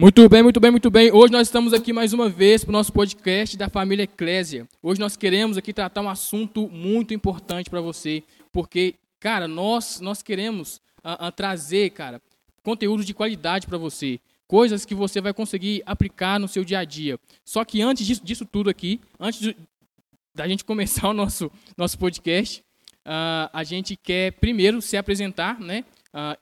Muito bem, muito bem, muito bem. Hoje nós estamos aqui mais uma vez para o nosso podcast da família Eclésia. Hoje nós queremos aqui tratar um assunto muito importante para você, porque, cara, nós, nós queremos uh, uh, trazer, cara, conteúdo de qualidade para você. Coisas que você vai conseguir aplicar no seu dia a dia. Só que antes disso, disso tudo aqui, antes de, da gente começar o nosso, nosso podcast, uh, a gente quer primeiro se apresentar, né?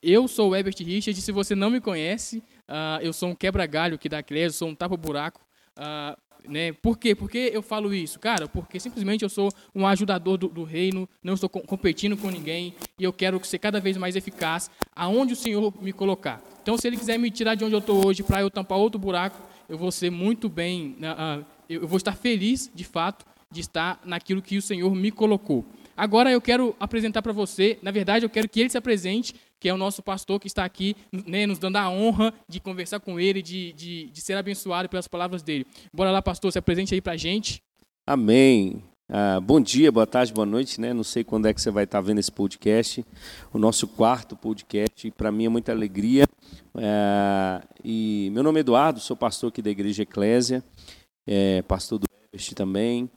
eu sou o Ebert Richard, se você não me conhece, Uh, eu sou um quebra-galho aqui da CRES, sou um tapa-buraco. Uh, né? Por quê? Por que eu falo isso? Cara, porque simplesmente eu sou um ajudador do, do reino, não estou com, competindo com ninguém e eu quero ser cada vez mais eficaz aonde o Senhor me colocar. Então, se Ele quiser me tirar de onde eu estou hoje para eu tampar outro buraco, eu vou ser muito bem, uh, eu vou estar feliz, de fato, de estar naquilo que o Senhor me colocou. Agora eu quero apresentar para você, na verdade eu quero que ele se apresente, que é o nosso pastor que está aqui, né, nos dando a honra de conversar com ele, de, de, de, ser abençoado pelas palavras dele. Bora lá, pastor, se apresente aí para a gente. Amém. Ah, bom dia, boa tarde, boa noite, né? Não sei quando é que você vai estar vendo esse podcast, o nosso quarto podcast. Para mim é muita alegria. É, e meu nome é Eduardo, sou pastor aqui da Igreja Eclésia, é, pastor do Everest também.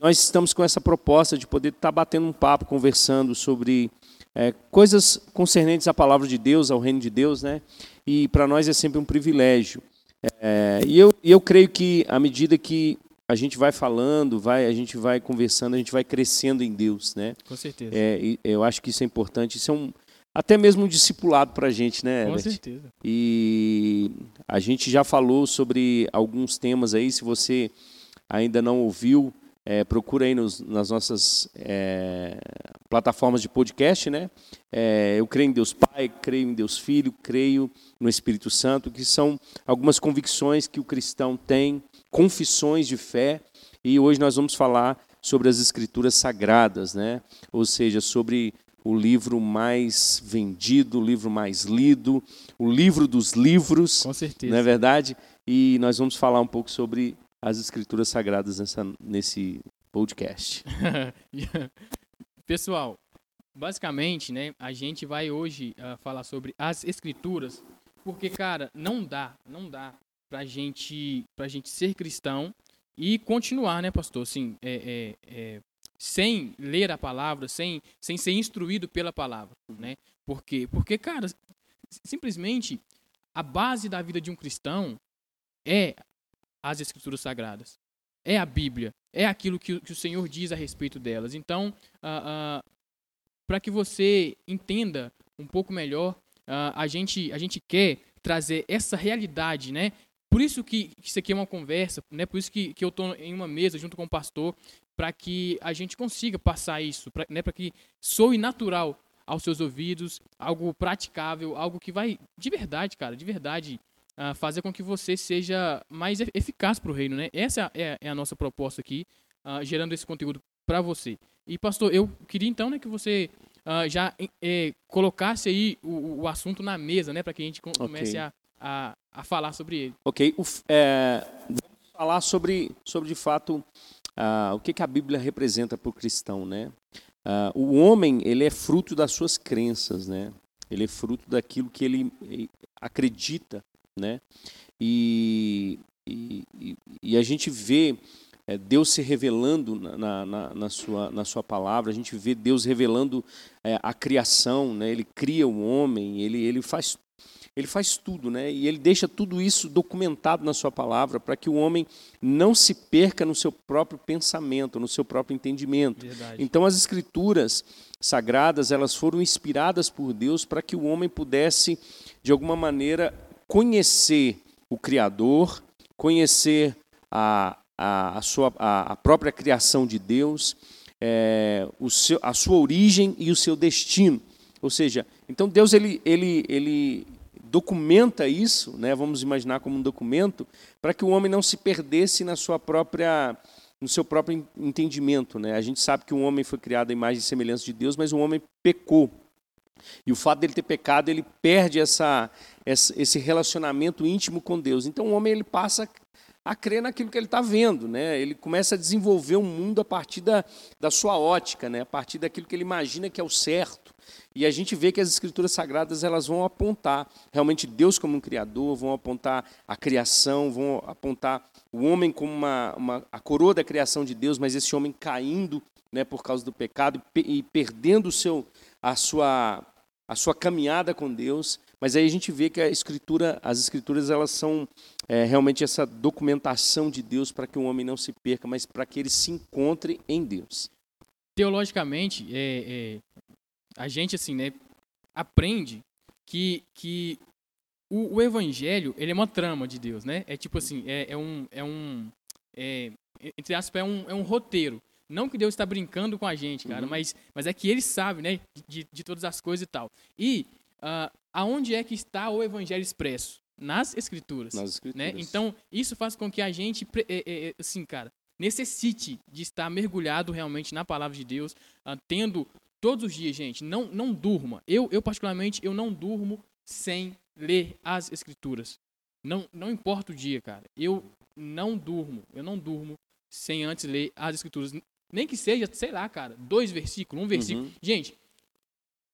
Nós estamos com essa proposta de poder estar batendo um papo, conversando sobre é, coisas concernentes à palavra de Deus, ao reino de Deus, né? E para nós é sempre um privilégio. É, e eu, eu creio que à medida que a gente vai falando, vai, a gente vai conversando, a gente vai crescendo em Deus, né? Com certeza. É, eu acho que isso é importante. Isso é um, até mesmo um discipulado para a gente, né? Com certeza. E a gente já falou sobre alguns temas aí. Se você ainda não ouviu, é, procura aí nos, nas nossas é, plataformas de podcast, né? É, eu creio em Deus Pai, creio em Deus Filho, creio no Espírito Santo, que são algumas convicções que o cristão tem, confissões de fé. E hoje nós vamos falar sobre as Escrituras Sagradas, né? Ou seja, sobre o livro mais vendido, o livro mais lido, o livro dos livros. Com certeza. Não é verdade? E nós vamos falar um pouco sobre as escrituras sagradas nessa, nesse podcast. Pessoal, basicamente, né, a gente vai hoje uh, falar sobre as escrituras, porque, cara, não dá, não dá pra gente, pra gente ser cristão e continuar, né, pastor, assim, é, é, é, sem ler a palavra, sem, sem ser instruído pela palavra, né? Por quê? Porque, cara, simplesmente a base da vida de um cristão é as Escrituras Sagradas. É a Bíblia. É aquilo que, que o Senhor diz a respeito delas. Então, uh, uh, para que você entenda um pouco melhor, uh, a, gente, a gente quer trazer essa realidade, né? Por isso que, isso aqui é uma conversa, né? Por isso que, que eu estou em uma mesa junto com o pastor, para que a gente consiga passar isso, para né? que soe natural aos seus ouvidos, algo praticável, algo que vai de verdade, cara, de verdade uh, fazer com que você seja mais eficaz para o reino, né? Essa é, é, a nossa proposta aqui, uh, gerando esse conteúdo para você. E pastor, eu queria então né, que você uh, já eh, colocasse aí o, o, assunto na mesa, né, para que a gente comece okay. a, a, a, falar sobre ele. Ok, é, vamos falar sobre, sobre de fato o que, que a Bíblia representa para o cristão, né? o homem ele é fruto das suas crenças, né? Ele é fruto daquilo que ele acredita né? E, e, e a gente vê é, Deus se revelando na, na, na, sua, na sua palavra, a gente vê Deus revelando é, a criação, né? Ele cria o homem, ele, ele faz ele faz tudo, né? E ele deixa tudo isso documentado na sua palavra para que o homem não se perca no seu próprio pensamento, no seu próprio entendimento. Verdade. Então as escrituras sagradas, elas foram inspiradas por Deus para que o homem pudesse de alguma maneira conhecer o Criador, conhecer a, a, a sua, a, a, própria criação de Deus, é, o seu, a sua origem e o seu destino. Ou seja, então Deus ele, ele, ele documenta isso, né, vamos imaginar como um documento, para que o homem não se perdesse na sua própria no seu próprio entendimento. Né? A gente sabe que o homem foi criado à imagem e semelhança de Deus, mas o homem pecou. E o fato dele ter pecado, ele perde essa, esse relacionamento íntimo com Deus. Então o homem ele passa a crer naquilo que ele está vendo, né? Ele começa a desenvolver um mundo a partir da, da sua ótica, né? A partir daquilo que ele imagina que é o certo. E a gente vê que as escrituras sagradas elas vão apontar realmente Deus como um criador, vão apontar a criação, vão apontar o homem como uma, uma a coroa da criação de Deus, mas esse homem caindo, né, por causa do pecado e perdendo o seu a sua a sua caminhada com Deus. Mas aí a gente vê que a escritura, as escrituras elas são é, realmente essa documentação de Deus para que o homem não se perca, mas para que ele se encontre em Deus. Teologicamente, é, é, a gente assim, né, aprende que, que o, o, evangelho ele é uma trama de Deus, né? É tipo assim, é, é um, é um, é, entre aspas, é um, é um roteiro. Não que Deus está brincando com a gente, cara, uhum. mas, mas é que Ele sabe, né, de, de todas as coisas e tal. E uh, aonde é que está o evangelho expresso? Nas escrituras. Nas escrituras. Né? Então, isso faz com que a gente, é, é, é, assim, cara, necessite de estar mergulhado realmente na palavra de Deus, uh, tendo todos os dias, gente, não, não durma. Eu, eu, particularmente, eu não durmo sem ler as escrituras. Não, não importa o dia, cara. Eu não durmo. Eu não durmo sem antes ler as escrituras. Nem que seja, sei lá, cara, dois versículos, um versículo. Uhum. Gente,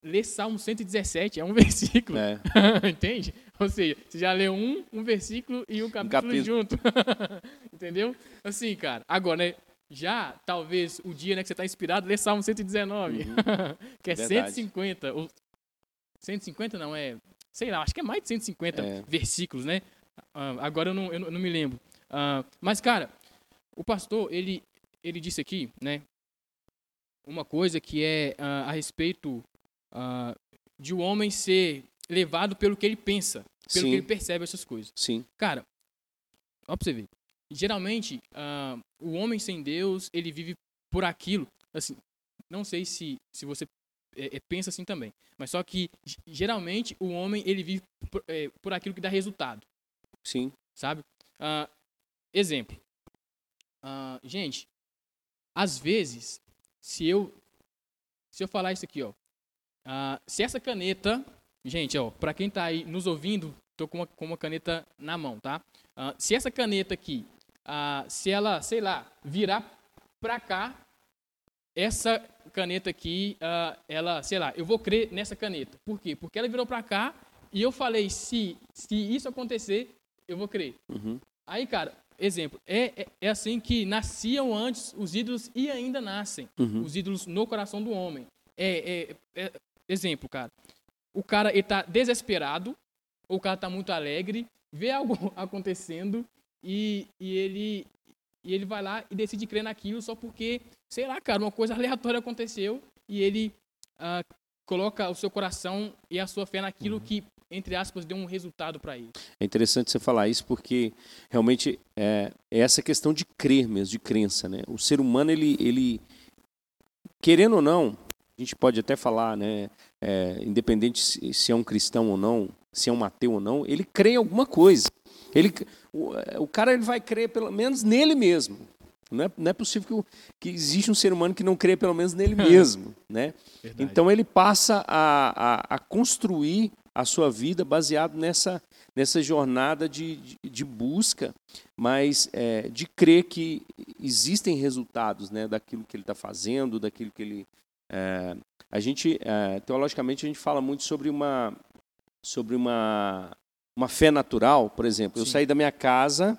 ler Salmo 117 é um versículo. É. Entende? Ou seja, você já lê um, um versículo e um capítulo, um junto. Entendeu? Assim, cara. Agora, né? Já, talvez, o dia né, que você está inspirado, lê Salmo 119, uhum. que é Verdade. 150. Ou, 150 não, é. Sei lá, acho que é mais de 150 é. versículos, né? Uh, agora eu não, eu não me lembro. Uh, mas, cara, o pastor, ele, ele disse aqui, né? Uma coisa que é uh, a respeito de o um homem ser levado pelo que ele pensa, pelo Sim. que ele percebe essas coisas. Sim. Cara, ó pra você ver geralmente, uh, o homem sem Deus, ele vive por aquilo. Assim, não sei se, se você é, é, pensa assim também, mas só que geralmente o homem ele vive por, é, por aquilo que dá resultado. Sim. Sabe? Uh, exemplo. Uh, gente, às vezes, se eu se eu falar isso aqui, ó, se essa caneta, gente, ó, para quem está aí nos ouvindo, tô com uma, com uma caneta na mão, tá? se essa caneta aqui ah, se ela, sei lá, virar para cá, essa caneta aqui, ah, ela, sei lá, eu vou crer nessa caneta. Por quê? Porque ela virou para cá e eu falei, se, se isso acontecer, eu vou crer. Uhum. Aí, cara, exemplo, é, é, é, assim que nasciam antes os ídolos e ainda nascem. Uhum. Os ídolos no coração do homem. É, é, é exemplo, cara. O cara está desesperado, ou o cara está muito alegre, vê algo acontecendo e, e, ele, e ele vai lá e decide crer naquilo só porque, sei lá, cara, uma coisa aleatória aconteceu e ele uh, coloca o seu coração e a sua fé naquilo uhum. que, entre aspas, deu um resultado para ele. É interessante você falar isso porque realmente é, é, essa questão de crer mesmo, de crença, né? O ser humano, ele, ele querendo ou não, a gente pode até falar, né? É, independente se, se é um cristão ou não, se é um ateu ou não, ele crê em alguma coisa. Ele, o, o cara ele vai crer pelo menos nele mesmo. Não é, não é possível que, que exista um ser humano que não crê pelo menos nele mesmo. né? Então ele passa a, a, a, construir a sua vida baseado nessa, nessa jornada de, de, de busca, mas é, de crer que existem resultados né, daquilo que ele está fazendo, daquilo que ele. É, a gente, é, teologicamente, a gente fala muito sobre uma, sobre uma uma fé natural, por exemplo, Sim. eu saí da minha casa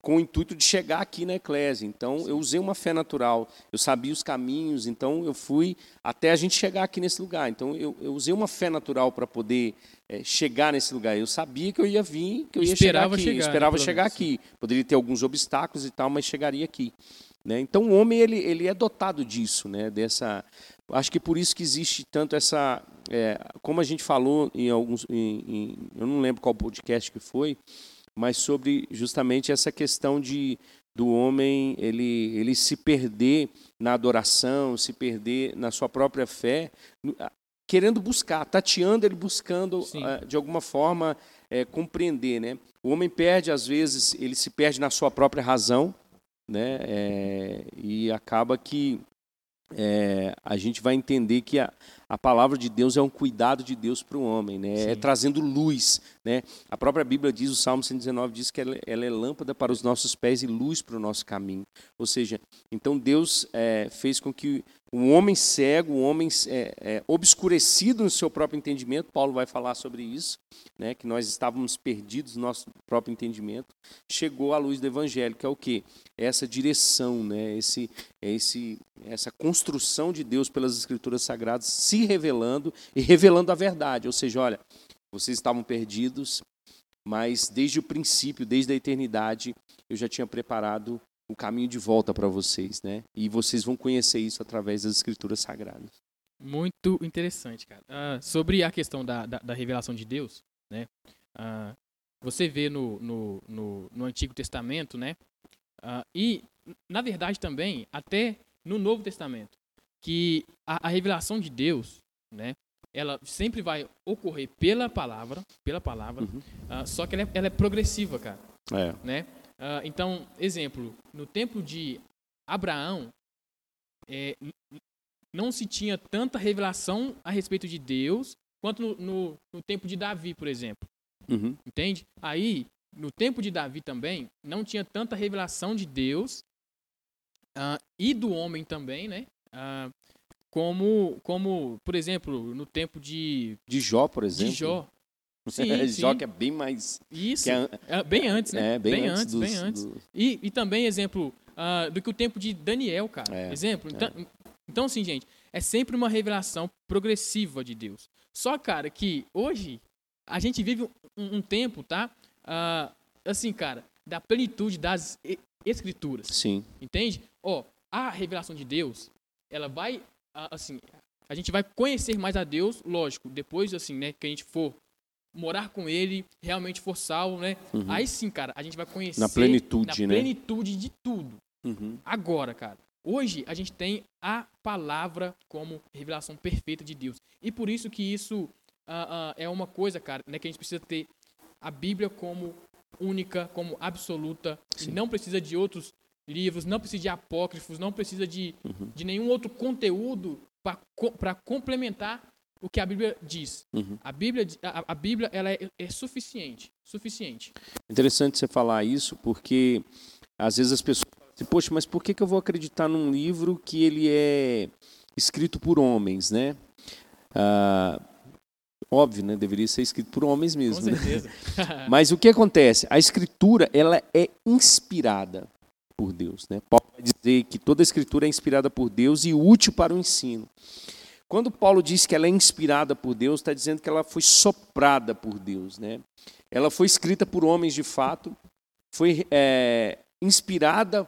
com o intuito de chegar aqui na eclésia. Então, eu usei uma fé natural. Eu sabia os caminhos, então eu fui até a gente chegar aqui nesse lugar. Então, eu, eu usei uma fé natural para poder é, chegar nesse lugar. Eu sabia que eu ia vir, que eu ia esperava chegar aqui. Chegar, eu esperava né, chegar aqui. Poderia ter alguns obstáculos e tal, mas chegaria aqui. Né? Então, o homem ele, ele é dotado disso, né? dessa Acho que por isso que existe tanto essa, é, como a gente falou em alguns, em, em, eu não lembro qual podcast que foi, mas sobre justamente essa questão de do homem ele ele se perder na adoração, se perder na sua própria fé, querendo buscar, tateando ele buscando Sim. Ah, de alguma forma é, compreender, né? O homem perde às vezes, ele se perde na sua própria razão, né? É, e acaba que é, a gente vai entender que a, a palavra de Deus é um cuidado de Deus para o homem, né? É trazendo luz, né? A própria Bíblia diz, o Salmo 119 diz que ela, ela é lâmpada para os nossos pés e luz para o nosso caminho. Ou seja, então Deus é, fez com que um homem cego, um homem é, é, obscurecido no seu próprio entendimento, Paulo vai falar sobre isso, né, que nós estávamos perdidos no nosso próprio entendimento, chegou à luz do Evangelho, que é o quê? É essa direção, né, esse, esse, essa construção de Deus pelas Escrituras Sagradas se revelando e revelando a verdade. Ou seja, olha, vocês estavam perdidos, mas desde o princípio, desde a eternidade, eu já tinha preparado o caminho de volta para vocês, né? E vocês vão conhecer isso através das escrituras sagradas. Muito interessante, cara. Uh, sobre a questão da, da, da, revelação de Deus, né? Uh, você vê no, no, no, no, Antigo Testamento, né? Uh, e, na verdade, também, até no Novo Testamento, que a, a revelação de Deus, né? Ela sempre vai ocorrer pela palavra, pela palavra, uhum. só que ela é, ela é progressiva, cara. É. Né? Uh, então, exemplo, no tempo de Abraão, é, não se tinha tanta revelação a respeito de Deus quanto no, no, no tempo de Davi, por exemplo. Uhum. Entende? Aí, no tempo de Davi também, não tinha tanta revelação de Deus uh, e do homem também, né? Uh, como, como, por exemplo, no tempo de... De Jó, por exemplo. De Jó. Sim, que é bem mais. Isso. É, é, bem antes, né? É, bem, bem antes, antes, dos, bem antes. Do... E, e também, exemplo, uh, do que o tempo de Daniel, cara. É, exemplo. Então, é. então, assim, gente, é sempre uma revelação progressiva de Deus. Só, cara, que hoje a gente vive um, um tempo, tá? Uh, assim, cara, da plenitude das escrituras. Sim. Entende? Ó, a revelação de Deus, ela vai, uh, assim, a gente vai conhecer mais a Deus, lógico, depois, assim, né, que a gente for morar com ele, realmente for salvo, né? Uhum. Aí sim, cara, a gente vai conhecer na plenitude, na né? plenitude de tudo. Uhum. Agora, cara, hoje a gente tem a palavra como revelação perfeita de Deus. E por isso que isso uh, uh, é uma coisa, cara, né, que a gente precisa ter a Bíblia como única, como absoluta, sim. e não precisa de outros livros, não precisa de apócrifos, não precisa de, uhum. de nenhum outro conteúdo para complementar o que a Bíblia diz. Uhum. A Bíblia, a, a Bíblia ela é, é, suficiente, suficiente. Interessante você falar isso, porque às vezes as pessoas falam assim, poxa, mas por que, que eu vou acreditar num livro que ele é escrito por homens, né? Ah, óbvio, né? Deveria ser escrito por homens mesmo. Com né? certeza. Né? mas o que acontece? A escritura ela é inspirada por Deus, né? Paulo vai dizer que toda a escritura é inspirada por Deus e útil para o ensino. Quando Paulo diz que ela é inspirada por Deus, está dizendo que ela foi soprada por Deus. Né? Ela foi escrita por homens de fato, foi é, inspirada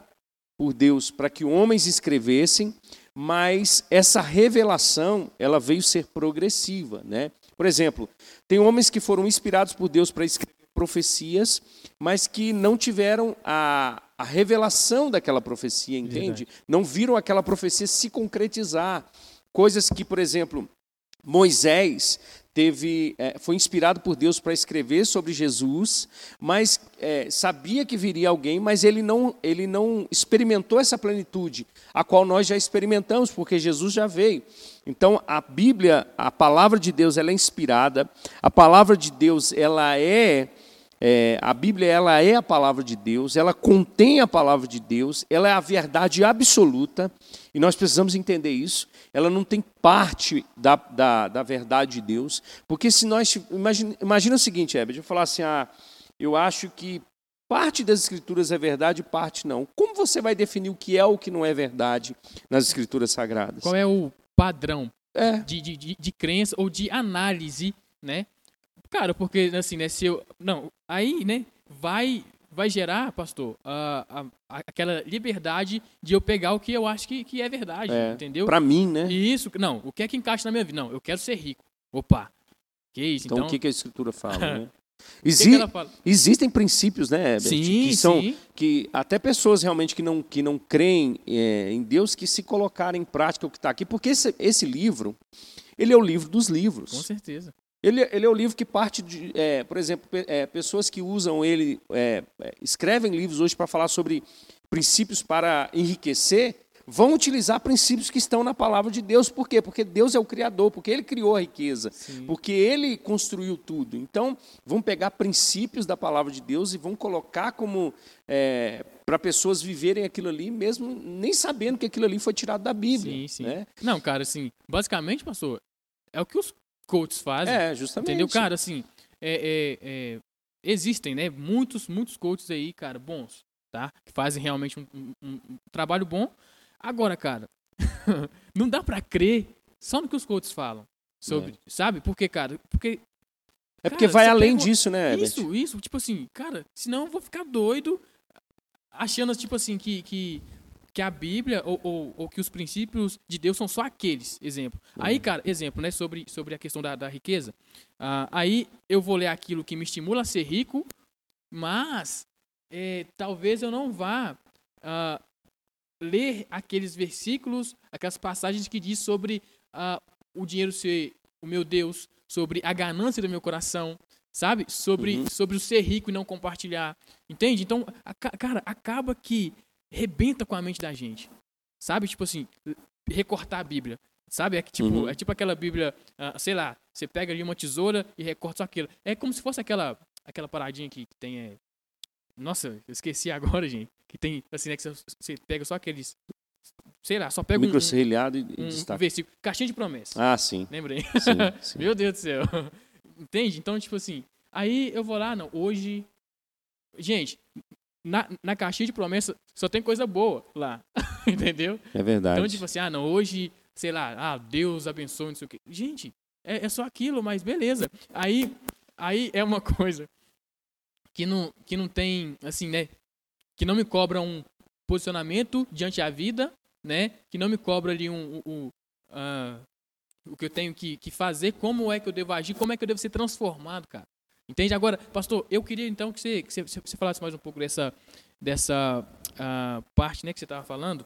por Deus para que homens escrevessem, mas essa revelação ela veio ser progressiva. Né? Por exemplo, tem homens que foram inspirados por Deus para escrever profecias, mas que não tiveram a, a revelação daquela profecia, entende? Verdade. Não viram aquela profecia se concretizar. Coisas que, por exemplo, Moisés teve, é, foi inspirado por Deus para escrever sobre Jesus, mas é, sabia que viria alguém, mas ele não, ele não experimentou essa plenitude, a qual nós já experimentamos, porque Jesus já veio. Então, a Bíblia, a palavra de Deus, ela é inspirada, a palavra de Deus, ela é é, a Bíblia ela é a palavra de Deus, ela contém a palavra de Deus, ela é a verdade absoluta, e nós precisamos entender isso. Ela não tem parte da, da, da verdade de Deus, porque se nós. Imagina, imagina o seguinte, Herbert, eu falar assim, ah, eu acho que parte das escrituras é verdade, parte não. Como você vai definir o que é o que não é verdade nas escrituras sagradas? Qual é o padrão é. de, de, de, de crença ou de análise, né? Cara, porque assim, né, se eu. Não, aí, né, vai vai gerar, pastor, a, a, aquela liberdade de eu pegar o que eu acho que, que é verdade, é, entendeu? Para mim, né? E isso, não, o que é que encaixa na minha vida? Não, eu quero ser rico. Opa, que isso, então... Então, o que, que a Escritura fala, né? Exi? Existem princípios, né, Herbert, sim, que são sim. que até pessoas realmente que não que não creem é, em Deus que se colocarem em prática o que está aqui, porque esse, esse livro ele é o livro dos livros. Com certeza. Ele, ele é o livro que parte de, é, por exemplo, é, pessoas que usam ele, é, é escrevem livros hoje para falar sobre princípios para enriquecer, vão utilizar princípios que estão na palavra de Deus. Por quê? Porque Deus é o Criador, porque Ele criou a riqueza, Sim. porque Ele construiu tudo. Então, vão pegar princípios da palavra de Deus e vão colocar como é, para pessoas viverem aquilo ali, mesmo nem sabendo que aquilo ali foi tirado da Bíblia. Sim, sim. Né? Não, cara, assim, basicamente, pastor, é o que os coaches fazem. É, justamente. Entendeu, cara? Assim, é, é, é, existem, né? Muitos, muitos coaches aí, cara, bons, tá? Que fazem realmente um, um, um trabalho bom. Agora, cara, não dá para crer só no que os coaches falam sobre, é. sabe? Porque, cara, porque é porque cara, vai além disso, né? Isso, isso, tipo assim, cara, senão eu vou ficar doido achando tipo assim que, que que a Bíblia ou, ou, ou, que os princípios de Deus são só aqueles, exemplo. Uhum. Aí, cara, exemplo, né, sobre, sobre a questão da, da riqueza. Uh, aí eu vou ler aquilo que me estimula a ser rico, mas é, talvez eu não vá uh, ler aqueles versículos, aquelas passagens que diz sobre uh, o dinheiro ser o meu Deus, sobre a ganância do meu coração, sabe? Sobre, uhum. sobre o ser rico e não compartilhar. Entende? Então, a, cara, acaba que rebenta com a mente da gente. Sabe? Tipo assim, recortar a Bíblia. Sabe? É, que, tipo, uhum. é tipo aquela Bíblia, uh, sei lá, você pega ali uma tesoura e recorta só aquilo. É como se fosse aquela, aquela paradinha que, que tem. É... Nossa, eu esqueci agora, gente. Que tem, assim, né, que você, pega só aqueles. Sei lá, só pega um. Microserrilhado e um, um versículo. Caixinha de promessa. Ah, sim. Lembrei. Sim, sim. Meu Deus do céu. Entende? Então, tipo assim, aí eu vou lá, não, hoje. Gente, na, na caixinha de promessa só tem coisa boa lá. Entendeu? É verdade. Então, tipo assim, ah, não, hoje, sei lá, ah, Deus abençoe, não sei o quê. Gente, é, é só aquilo, mas beleza. Aí, aí é uma coisa que não, que não tem, assim, né? Que não me cobra um posicionamento diante da vida, né? Que não me cobra ali um, um, um uh, o que eu tenho que, que fazer, como é que eu devo agir, como é que eu devo ser transformado, cara. Entende? Agora, pastor, eu queria então que você, que você, você falasse mais um pouco dessa, dessa uh, parte né, que você estava falando,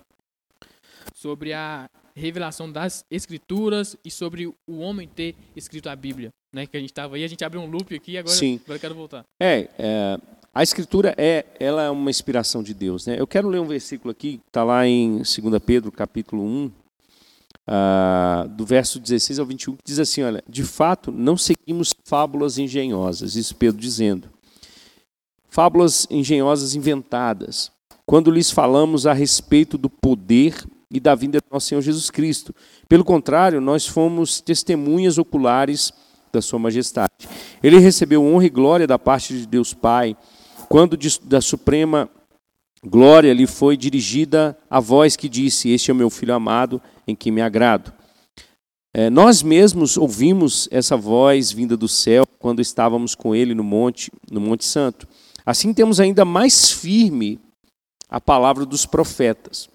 sobre a revelação das escrituras e sobre o homem ter escrito a Bíblia, né? Que a gente estava aí, a gente abriu um loop aqui, agora, Sim. agora eu quero voltar. É, é, a escritura é, ela é uma inspiração de Deus, né? Eu quero ler um versículo aqui, está lá em 2 Pedro, capítulo 1, ah, do verso 16 ao 21, que diz assim: Olha, de fato, não seguimos fábulas engenhosas, isso Pedro dizendo. Fábulas engenhosas inventadas, quando lhes falamos a respeito do poder e da vinda do nosso Senhor Jesus Cristo. Pelo contrário, nós fomos testemunhas oculares da Sua Majestade. Ele recebeu honra e glória da parte de Deus Pai, quando da suprema glória lhe foi dirigida a voz que disse: Este é o meu filho amado em que me agrado. É, nós mesmos ouvimos essa voz vinda do céu quando estávamos com ele no monte, no Monte Santo. Assim temos ainda mais firme a palavra dos profetas.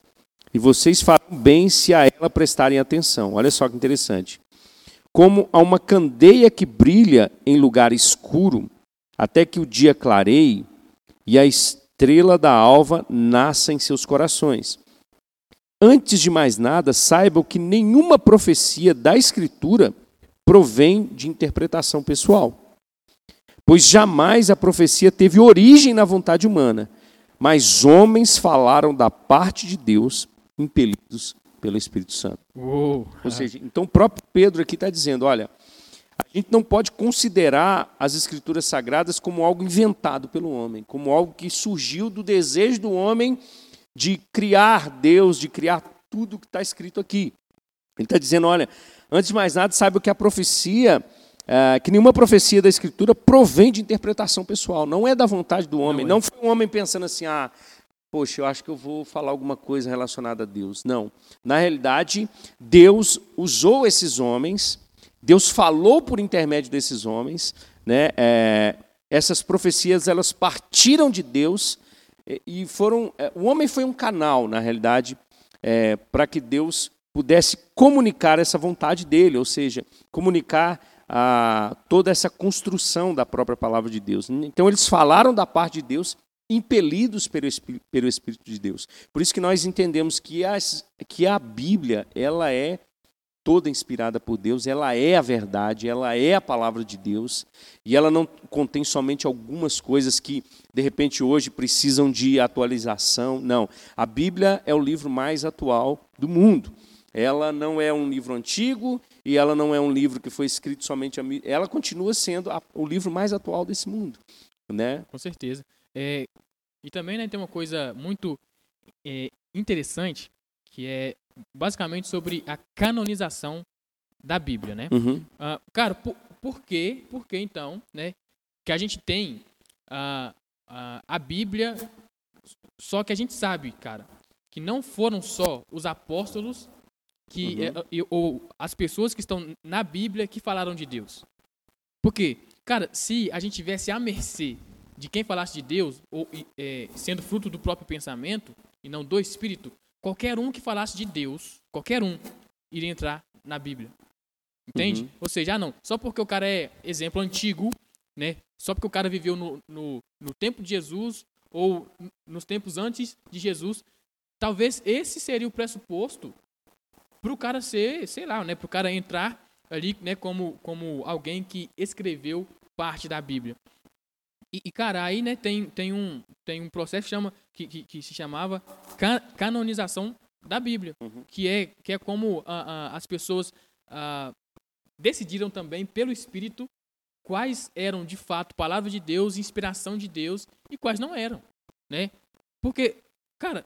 E vocês farão bem se a ela prestarem atenção. Olha só que interessante. Como a uma candeia que brilha em lugar escuro, até que o dia clareie e a estrela da alva nasça em seus corações. Antes de mais nada, saibam que nenhuma profecia da Escritura provém de interpretação pessoal. Pois jamais a profecia teve origem na vontade humana, mas homens falaram da parte de Deus, impelidos pelo Espírito Santo. Uou. Ou seja, então o próprio Pedro aqui está dizendo: olha, a gente não pode considerar as Escrituras Sagradas como algo inventado pelo homem, como algo que surgiu do desejo do homem de criar Deus, de criar tudo que está escrito aqui. Ele está dizendo: olha, antes de mais nada, saiba que a profecia, é, que nenhuma profecia da Escritura provém de interpretação pessoal, não é da vontade do homem. Não, é. não foi um homem pensando assim, ah, poxa, eu acho que eu vou falar alguma coisa relacionada a Deus. Não. Na realidade, Deus usou esses homens, Deus falou por intermédio desses homens, né? É, essas profecias elas partiram de Deus e foram. É, o homem foi um canal, na realidade, é, para que Deus pudesse comunicar essa vontade dele, ou seja, comunicar a, toda essa construção da própria palavra de Deus. Então, eles falaram da parte de Deus, impelidos pelo Espírito, pelo Espírito de Deus. Por isso que nós entendemos que, as, que a Bíblia ela é toda inspirada por Deus, ela é a verdade, ela é a palavra de Deus, e ela não contém somente algumas coisas que, de repente, hoje precisam de atualização. Não. A Bíblia é o livro mais atual do mundo. Ela não é um livro antigo e ela não é um livro que foi escrito somente a ela continua sendo a, o livro mais atual desse mundo, né? Com certeza. É, e também né, tem uma coisa muito é, interessante que é basicamente sobre a canonização da Bíblia, né? Uhum. Uh, cara, por, por que, por que então, né, que a gente tem uh, uh, a Bíblia, só que a gente sabe, cara, que não foram só os apóstolos que uhum. ou as pessoas que estão na Bíblia que falaram de Deus. Porque, cara, se a gente tivesse à mercê de quem falasse de Deus, ou é, sendo fruto do próprio pensamento e não do Espírito, qualquer um que falasse de Deus, qualquer um, iria entrar na Bíblia. Entende? Uhum. Ou seja, ah, não, só porque o cara é exemplo antigo, né? Só porque o cara viveu no, no, no tempo de Jesus ou nos tempos antes de Jesus, talvez esse seria o pressuposto para o cara ser, sei lá, né? Para o cara entrar ali, né? Como, como alguém que escreveu parte da Bíblia. E, e, cara, aí né, tem, tem, um, tem um processo que, chama, que, que, que se chamava canonização da Bíblia, uhum. que, é, que é como uh, uh, as pessoas uh, decidiram também, pelo Espírito, quais eram de fato palavra de Deus, inspiração de Deus e quais não eram. Né? Porque, cara,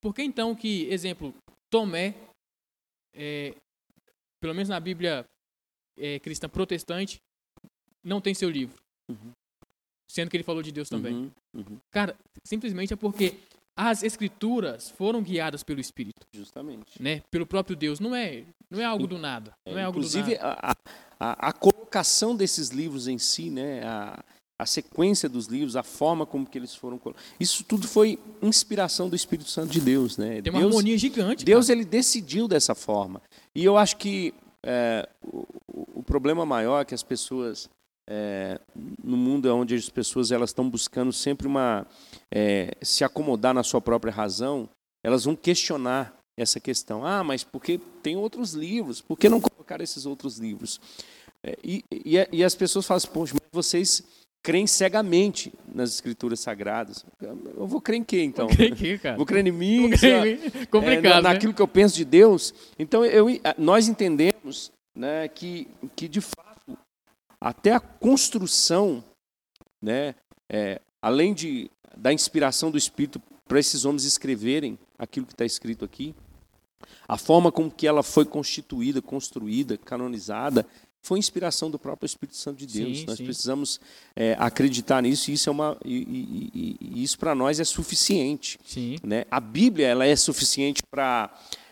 por que então que, exemplo, Tomé, é, pelo menos na Bíblia é, cristã protestante, não tem seu livro? Uhum sendo que ele falou de Deus também. Uhum, uhum. Cara, simplesmente é porque as escrituras foram guiadas pelo Espírito. Justamente. Né? Pelo próprio Deus. Não é, não é algo do nada. Não é, algo inclusive, do nada. A, a, a, colocação desses livros em si, né? a, a sequência dos livros, a forma como que eles foram isso tudo foi inspiração do Espírito Santo de Deus, né? Tem uma Deus, harmonia gigante. Deus cara. ele decidiu dessa forma. E eu acho que é, o, o problema maior é que as pessoas é, no mundo onde as pessoas elas estão buscando sempre uma é, se acomodar na sua própria razão, elas vão questionar essa questão. Ah, mas porque tem outros livros? Por que não colocar esses outros livros? É, e, e, e, as pessoas falam, assim, poxa, mas vocês creem cegamente nas escrituras sagradas. Eu vou crer em quê, então? Vou crer, em quê, cara? Vou crer em mim? Vou crer em mim. Complicado, é, naquilo né? que eu penso de Deus. Então, eu, nós entendemos né, que, que, de fato, até a construção, né, é, além de, da inspiração do Espírito para esses homens escreverem aquilo que está escrito aqui, a forma como que ela foi constituída, construída, canonizada, foi inspiração do próprio Espírito Santo de Deus. Sim, Nós sim. precisamos é, acreditar nisso e isso é uma e, e, e isso para nós é suficiente. Sim. Né? A Bíblia ela é suficiente para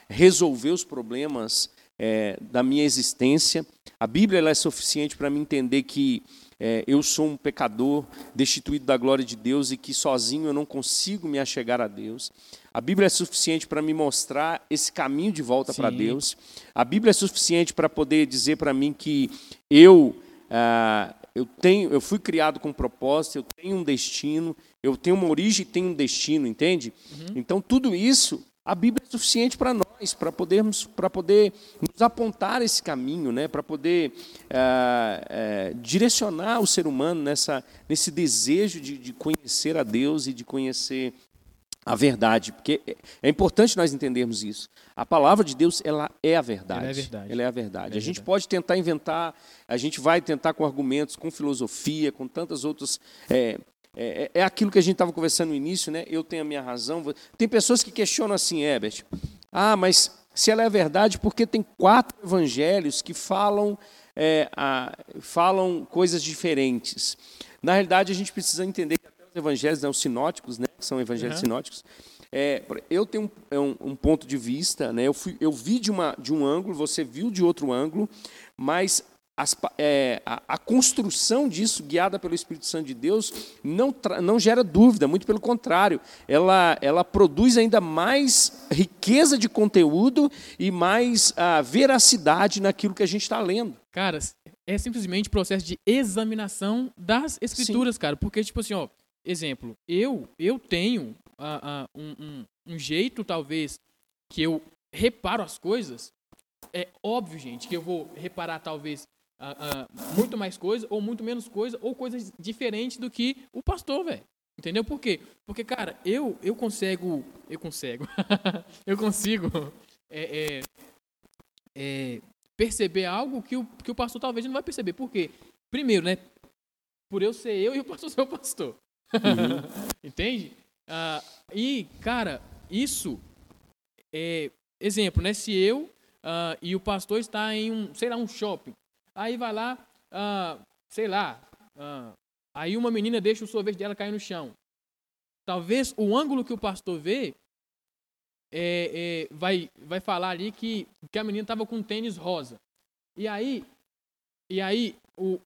resolver os problemas é, da minha existência. A Bíblia ela é suficiente para me entender que é, eu sou um pecador destituído da glória de Deus e que sozinho eu não consigo me achegar a Deus. A Bíblia é suficiente para me mostrar esse caminho de volta para Deus. A Bíblia é suficiente para poder dizer para mim que eu ah, eu tenho, eu fui criado com um propósito, eu tenho um destino, eu tenho uma origem e tenho um destino, entende? Uhum. Então tudo isso a Bíblia é suficiente para nós, para podermos, para poder nos apontar esse caminho, né? para poder é, é, direcionar o ser humano nessa, nesse desejo de, de conhecer a Deus e de conhecer a verdade, porque é importante nós entendermos isso. A palavra de Deus, ela é a verdade. Ela é a verdade. Ela é a verdade. É a gente pode tentar inventar, a gente vai tentar com argumentos, com filosofia, com tantas outras é, é, é, é aquilo que a gente estava conversando no início, né? Eu tenho a minha razão. Tem pessoas que questionam assim, Herbert. Ah, mas se ela é verdade, porque tem quatro evangelhos que falam, é, a, falam coisas diferentes. Na realidade, a gente precisa entender que até os evangelhos, né, os sinóticos, né, que são evangelhos uhum. sinóticos, é, eu tenho um, é um, um, ponto de vista, né, eu, fui, eu vi de, uma, de um ângulo, você viu de outro ângulo, mas as, é, a, a, construção disso, guiada pelo Espírito Santo de Deus, não, não gera dúvida, muito pelo contrário, ela, ela produz ainda mais riqueza de conteúdo e mais a, veracidade naquilo que a gente está lendo. Cara, é simplesmente processo de examinação das escrituras, Sim. cara, porque, tipo assim, ó, exemplo, eu, eu tenho uh, uh, um, um, um jeito, talvez, que eu reparo as coisas é óbvio, gente, que eu vou reparar talvez ah, ah, muito mais coisa ou muito menos coisa ou coisas diferentes do que o pastor, velho. Entendeu? Por quê? Porque, cara, eu eu consigo, eu consigo, eu consigo é, é, é, perceber algo que o, que o pastor talvez não vai perceber. Por quê? Primeiro, né? Por eu ser eu e o pastor ser o pastor. Uhum. Entende? Ah, e, cara, isso é exemplo, né? Se eu uh, e o pastor está em um, sei lá, um shopping, aí vai lá, uh, sei lá, uh, aí uma menina deixa o sorvete dela cair no chão. Talvez o ângulo que o pastor vê é, é, vai, vai falar ali que, que a menina estava com um tênis rosa. E aí, e aí o,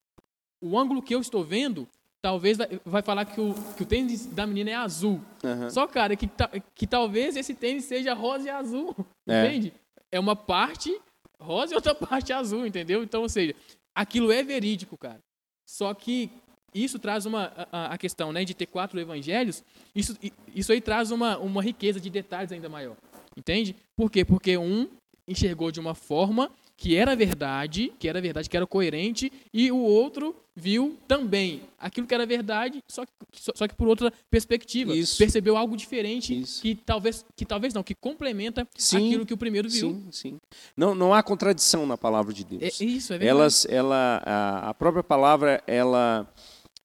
o ângulo que eu estou vendo talvez vai falar que o, que o tênis da menina é azul. Uhum. Só, cara, que, que talvez esse tênis seja rosa e azul. É. Entende? É uma parte rosa e outra parte azul, entendeu? Então, ou seja, aquilo é verídico, cara. Só que isso traz uma a, a questão, né, de ter quatro evangelhos. Isso, isso aí traz uma, uma riqueza de detalhes ainda maior. Entende? Por quê? Porque um enxergou de uma forma que era verdade, que era verdade, que era coerente, e o outro viu também aquilo que era verdade, só que, só que por outra perspectiva. Isso. Percebeu algo diferente Isso. que talvez, que talvez não, que complementa sim, aquilo que o primeiro viu. Sim, sim. Não, não há contradição na palavra de Deus. É, isso, é verdade. Elas, ela, a, a própria palavra, ela,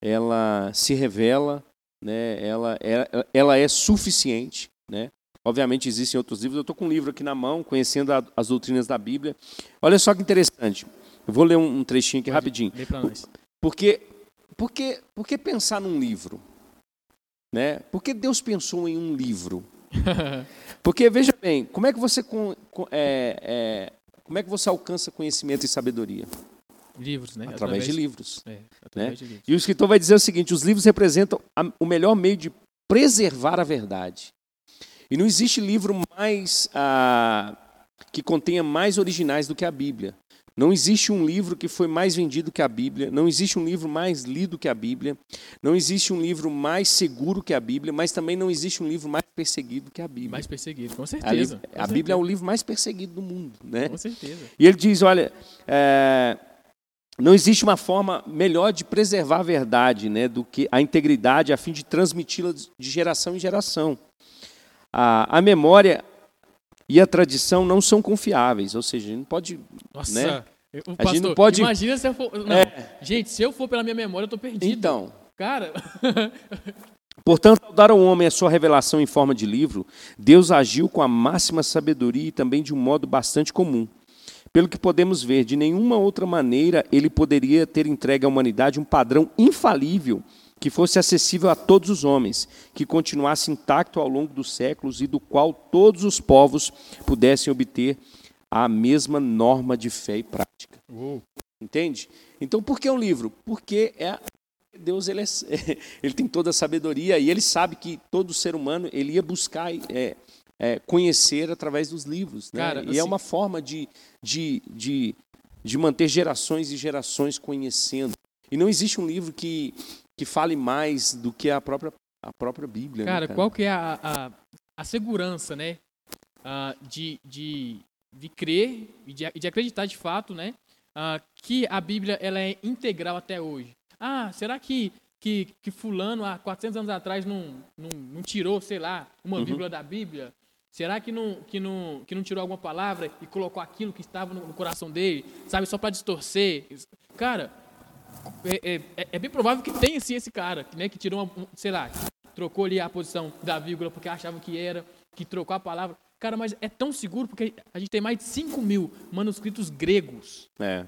ela se revela, né? ela, ela, ela é suficiente, né? Obviamente existem outros livros. Eu estou com um livro aqui na mão, conhecendo a, as doutrinas da Bíblia. Olha só que interessante. Eu vou ler um, um trechinho aqui Pode rapidinho. Para nós. Porque, porque, porque pensar num livro? Né? Por que Deus pensou em um livro? Porque, veja bem, como é que você, é, é, como é que você alcança conhecimento e sabedoria? Livros, né? Através, através de livros. É, através né? de livros. E o escritor vai dizer o seguinte: os livros representam a, o melhor meio de preservar a verdade. E não existe livro mais ah, que contenha mais originais do que a Bíblia. Não existe um livro que foi mais vendido que a Bíblia, não existe um livro mais lido que a Bíblia, não existe um livro mais seguro que a Bíblia, mas também não existe um livro mais perseguido que a Bíblia. Mais perseguido, com certeza. A, com a certeza. Bíblia é o livro mais perseguido do mundo, né? Com certeza. E ele diz, olha, é, não existe uma forma melhor de preservar a verdade, né, do que a integridade, a fim de transmiti-la de geração em geração a, a memória e a tradição não são confiáveis, ou seja, a gente não pode. Nossa, né? pastor, a gente não pode. Imagina se eu for. Não, é. Gente, se eu for pela minha memória, eu estou perdido. Então. Cara. Portanto, ao dar ao homem a sua revelação em forma de livro, Deus agiu com a máxima sabedoria e também de um modo bastante comum. Pelo que podemos ver, de nenhuma outra maneira ele poderia ter entregue à humanidade um padrão infalível que fosse acessível a todos os homens, que continuasse intacto ao longo dos séculos e do qual todos os povos pudessem obter a mesma norma de fé e prática. Uou. Entende? Então, por que um livro? Porque é Deus ele, é, ele tem toda a sabedoria e ele sabe que todo ser humano ele ia buscar é, é, conhecer através dos livros. Né? Cara, e é assim... é uma forma de, de, de, de manter gerações e gerações conhecendo. E não existe um livro que, que fale mais do que a própria, a própria Bíblia. Cara, né, cara? qual que é a, a, a segurança, né? Uh, de, de, de crer e de, de acreditar de fato, né? Uh, que a Bíblia ela é integral até hoje. Ah, será que, que, que fulano há 400 anos atrás não, não, não tirou, sei lá, uma uhum. vírgula da Bíblia? Será que não, que, não, que não tirou alguma palavra e colocou aquilo que estava no, no coração dele, sabe, só para distorcer? Cara, é, é, é, é, bem provável que tenha sim esse cara, né, que tirou, uma, sei lá, trocou ali a posição da vírgula porque achava que era, que trocou a palavra. Cara, mas é tão seguro porque a gente tem mais de 5 mil manuscritos gregos. É.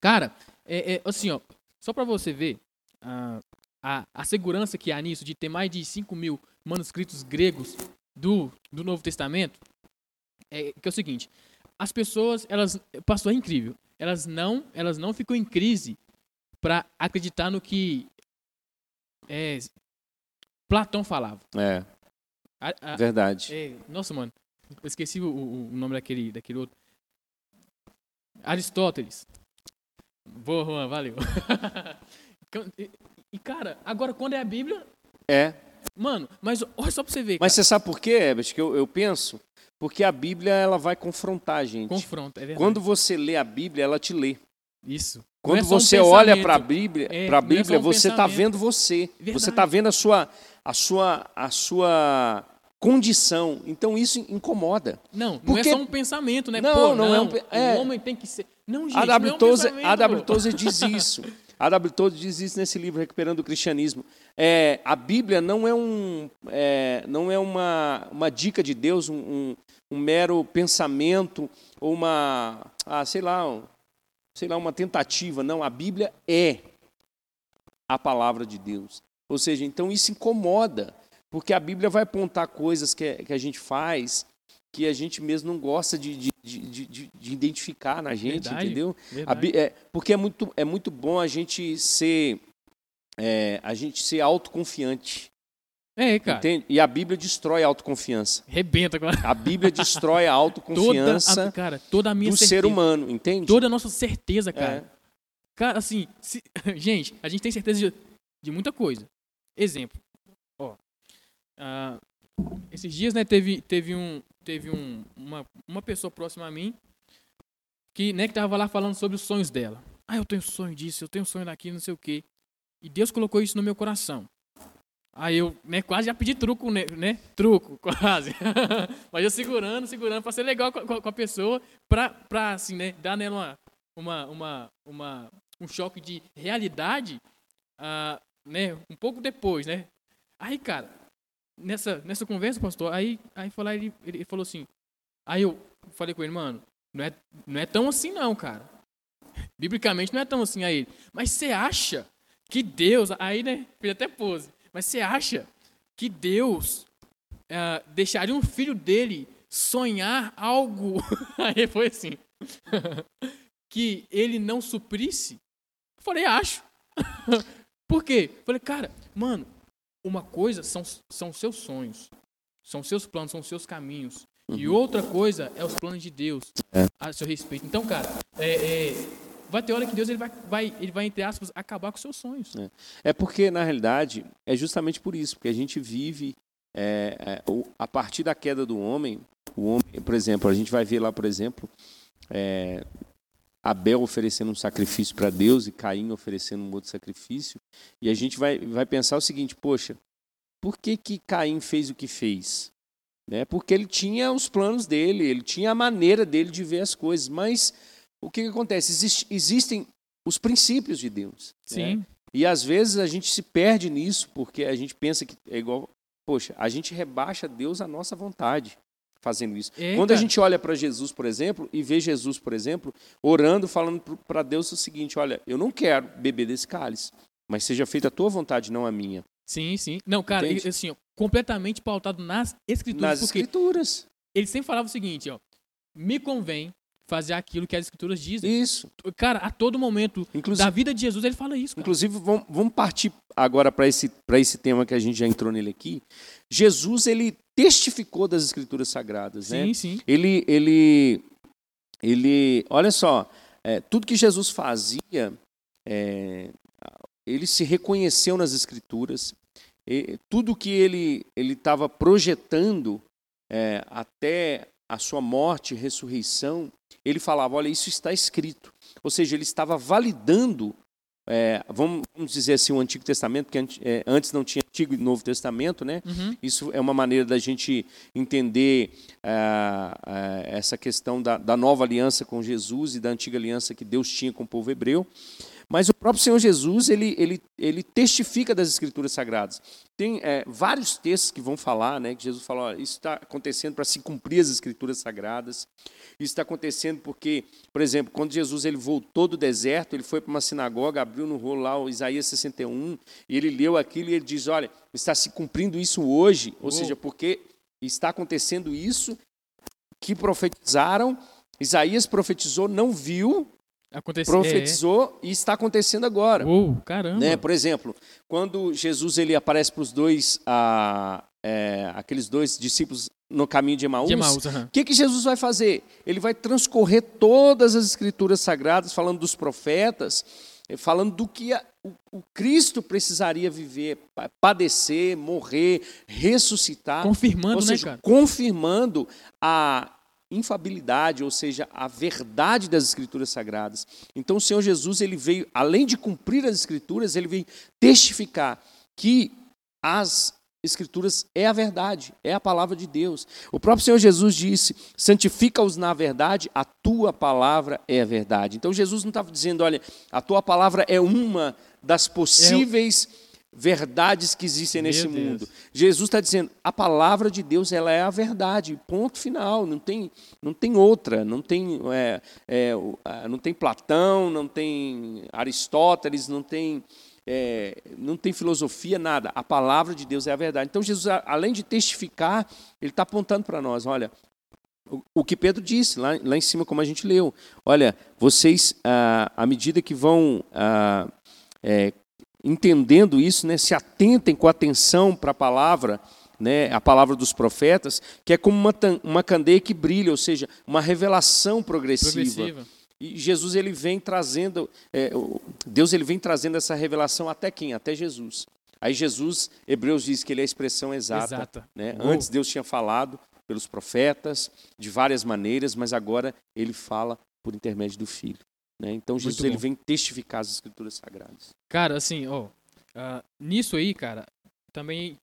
Cara, é, é assim, ó, só para você ver a, a, a, segurança que há nisso de ter mais de 5 mil manuscritos gregos do, do Novo Testamento, é que é o seguinte, as pessoas, elas, pastor, é incrível, elas não, elas não ficam em crise para acreditar no que é, Platão falava. É. A, a, Verdade. É, nossa, mano. Eu esqueci o, o, nome daquele, daquele outro. Aristóteles. Boa, Juan, valeu. e, cara, agora quando é a Bíblia. É. Mano, mas olha só pra você ver. Mas cara. você sabe por quê, Herbert, que eu, eu penso? Porque a Bíblia ela vai confrontar a gente. Confronta, é verdade. Quando você lê a Bíblia, ela te lê. Isso. Quando Não é só um você olha para a Bíblia, É, pra não é Bíblia um você está vendo você. Verdade. Você está vendo a sua, a sua, a sua condição. Então isso incomoda. Não, não Porque- é só um pensamento, né? Não, Pô, não é um é. O homem tem que ser. Não, gente, A não é W. um a W. Tozer diz isso. A W. Tozer diz isso nesse livro, Recuperando o Cristianismo. É, a Bíblia não é, um, é, não é uma, uma dica de Deus, um, um- um mero pensamento ou uma, ah, sei lá, sei lá, uma tentativa. Não, a Bíblia é a palavra de Deus. Ou seja, então isso incomoda, porque a Bíblia vai apontar coisas que, que a gente faz que a gente mesmo não gosta de, de, de, de- de identificar na gente, Verdade, entendeu? A Verdade. Bí- é, porque é muito, é muito bom a gente ser é, a gente ser autoconfiante, É, cara. entende? E a Bíblia destrói a autoconfiança. Rebenta com a... Bíblia destrói a toda autoconfiança a, cara, toda a minha do certeza. ser humano, entende? Toda a nossa certeza, cara. É. Cara, assim, se- gente, a gente tem certeza de, de muita coisa. Exemplo. Ó, ah, esses dias, né, teve, teve, um, teve um, uma, uma pessoa próxima a mim que, né, que tava lá falando sobre os sonhos dela. Ah, eu tenho sonho disso, eu tenho sonho daquilo, não sei o quê. E Deus colocou isso no meu coração. Aí eu, né, quase já pedi truco, né? né? Truco, quase. Mas eu segurando, segurando, pra ser legal com a, com a pessoa, pra, pra, assim, né, dar nela uma, uma, uma, uma, um choque de realidade, ah, né, um pouco depois, né? Aí, cara, nessa, nessa conversa, pastor, aí, aí foi lá, ele, ele falou assim, aí eu falei com ele, mano, não é, não é tão assim não, cara. Biblicamente não é tão assim aí. Mas você acha que Deus, aí, né, fez até pose, mas você acha que Deus ah, deixaria um filho dele sonhar algo? Aí foi assim, que ele não suprisse? Eu falei, acho. Por quê? Eu falei, cara, mano, uma coisa são, são seus sonhos, são seus planos, são seus caminhos. E outra coisa é os planos de Deus É. a seu respeito. Então, cara, é, é, vai ter hora que Deus ele vai, vai, ele vai, entre aspas, acabar com seus sonhos. É porque, na realidade, é justamente por isso, porque a gente vive é, é, a partir da queda do homem, o homem, por exemplo, a gente vai ver lá, por exemplo, é, Abel oferecendo um sacrifício para Deus e Caim oferecendo um outro sacrifício, e a gente vai, vai pensar o seguinte, poxa, por que, que Caim fez o que fez? Né? Porque ele tinha os planos dele, ele tinha a maneira dele de ver as coisas, mas o que, que acontece? Existe- existem os princípios de Deus. né? Sim, E às vezes a gente se perde nisso, porque a gente pensa que é igual. Poxa, a gente rebaixa Deus à nossa vontade fazendo isso. É, Quando a gente olha para Jesus, por exemplo, e vê Jesus, por exemplo, orando, falando para Deus o seguinte: Olha, eu não quero beber desse cálice, mas seja feita a tua vontade, não a minha. sim, sim. Não, cara, Entende? assim, ó, completamente pautado nas escrituras. Nas escrituras. ele sempre falava o seguinte, ó, me convém fazer aquilo que as escrituras dizem. Isso. Cara, a todo momento Inclusive, da vida de Jesus ele fala isso, cara. Inclusive, vamos, partir agora para esse, esse tema que a gente já entrou nele aqui. Jesus, ele testificou das escrituras sagradas, né? Sim, sim. Ele, ele, ele, olha só, é, tudo que Jesus fazia, é, ele se reconheceu nas escrituras, e tudo que ele ele estava projetando é, até a sua morte e ressurreição, ele falava, olha, isso está escrito. Ou seja, ele estava validando, é, vamos, vamos dizer assim, o Antigo Testamento, porque antes, é, antes não tinha Antigo e Novo Testamento, né? Uhum. Isso é uma maneira da gente entender ah, ah, essa questão da, da nova aliança com Jesus e da antiga aliança que Deus tinha com o povo hebreu. Mas o próprio Senhor Jesus, ele, ele, ele testifica das Escrituras Sagradas. Tem é, vários textos que vão falar, né, que Jesus fala, isso está acontecendo para se cumprir as Escrituras Sagradas. Isso está acontecendo porque, por exemplo, quando Jesus ele voltou do deserto, ele foi para uma sinagoga, abriu no rolo lá o Isaías 61, e ele leu aquilo e ele diz, olha, está se cumprindo isso hoje, ou Uou. seja, porque está acontecendo isso que profetizaram, Isaías profetizou, não viu, Aconteceu. profetizou e está acontecendo agora. É. Uou, caramba. Né? Por exemplo, quando Jesus ele aparece para os dois, ah, é, aqueles dois discípulos no caminho de Emaús, o que, que Jesus vai fazer? Ele vai transcorrer todas as escrituras sagradas, falando dos profetas, é, falando do que a, o, o, Cristo precisaria viver, padecer, morrer, ressuscitar. Confirmando, né, seja, cara? Confirmando a infabilidade, ou seja, a verdade das escrituras sagradas. Então o Senhor Jesus, ele veio, além de cumprir as escrituras, ele veio testificar que as escrituras é a verdade, é a palavra de Deus. O próprio Senhor Jesus disse: santifica-os na verdade, a tua palavra é a verdade. Então Jesus não estava dizendo, olha, a tua palavra é uma das possíveis é verdades que existem Meu nesse Deus. mundo. Jesus está dizendo, a palavra de Deus ela é a verdade, ponto final. Não tem, não tem outra, não tem, é, é, não tem Platão, não tem Aristóteles, não tem é, não tem filosofia, nada. A palavra de Deus é a verdade. Então, Jesus, além de testificar, ele está apontando para nós: olha, o, que Pedro disse lá, lá em cima, como a gente leu: olha, vocês, ah, à medida que vão ah, é, entendendo isso, né, se atentem com atenção para a palavra. Né, a palavra dos profetas, que é como uma, uma candeia que brilha, ou seja, uma revelação progressiva. Progressiva. E Jesus ele vem trazendo, é, Deus ele vem trazendo essa revelação até quem? Até Jesus. Aí Jesus, Hebreus diz que ele é a expressão exata. Exata. Né? Antes Deus tinha falado pelos profetas de várias maneiras, mas agora ele fala por intermédio do Filho. Né? Então Jesus ele vem testificar as Escrituras sagradas. Cara, assim, ó, uh, nisso aí, cara, também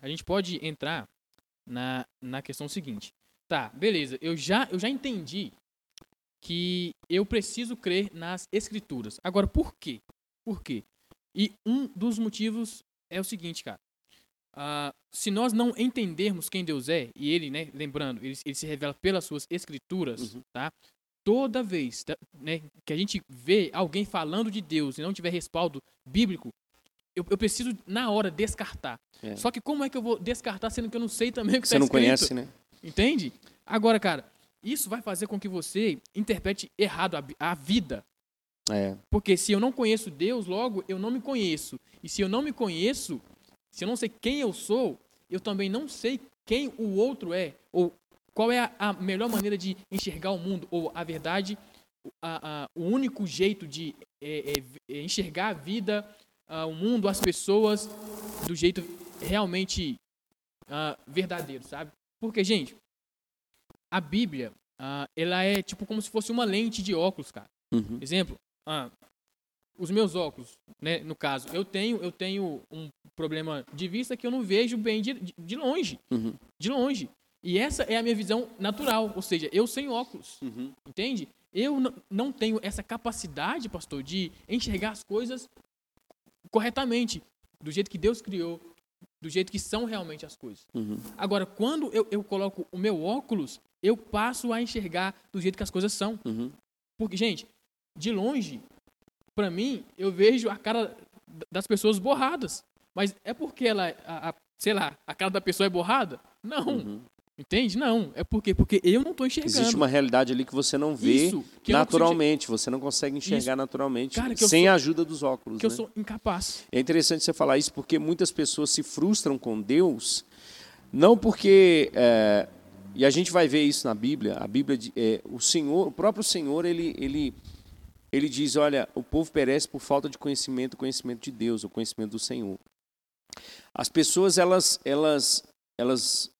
a gente pode entrar na, na questão seguinte. Tá, beleza, eu já, eu já entendi que eu preciso crer nas escrituras. Agora, por quê? Por quê? E um dos motivos é o seguinte, cara. Uh, se nós não entendermos quem Deus é, e ele, né, lembrando, ele, ele se revela pelas suas escrituras, uhum. tá? Toda vez tá, né, que a gente vê alguém falando de Deus e não tiver respaldo bíblico, eu, eu preciso, na hora, descartar. É. Só que como é que eu vou descartar sendo que eu não sei também o que Você tá não escrito? conhece, né? Entende? Agora, cara, isso vai fazer com que você interprete errado a, a vida. É. Porque se eu não conheço Deus, logo eu não me conheço. E se eu não me conheço, se eu não sei quem eu sou, eu também não sei quem o outro é. Ou qual é a, melhor maneira de enxergar o mundo. Ou a verdade, a, a, o único jeito de é, é, é enxergar a vida, o mundo, as pessoas, do jeito realmente verdadeiro, sabe? Porque, gente, a Bíblia, ela é tipo como se fosse uma lente de óculos, cara. Uhum. Exemplo, os meus óculos, né, no caso, eu tenho, eu tenho um problema de vista que eu não vejo bem de, de longe, uhum. de longe. E essa é a minha visão natural, ou seja, eu sem óculos, uhum. entende? Eu não tenho essa capacidade, pastor, de enxergar as coisas corretamente, do jeito que Deus criou, do jeito que são realmente as coisas. Uhum. Agora, quando eu, eu coloco o meu óculos, eu passo a enxergar do jeito que as coisas são. Uhum. Porque, gente, de longe, para mim, eu vejo a cara das pessoas borradas. Mas é porque ela, a, a, sei lá, a cara da pessoa é borrada? Não. Uhum. Entende? Não. É porque porque eu não estou enxergando. Existe uma realidade ali que você não vê Isso, naturalmente. Não você não consegue enxergar Isso. naturalmente Cara, sem sou, a ajuda dos óculos. Que né? eu sou incapaz. É interessante você falar isso porque muitas pessoas se frustram com Deus, não porque é, e a gente vai ver isso na Bíblia. A Bíblia, é, o Senhor, o próprio Senhor, ele, ele, ele diz: olha, o povo perece por falta de conhecimento, conhecimento de Deus, o conhecimento do Senhor. As pessoas elas, elas, elas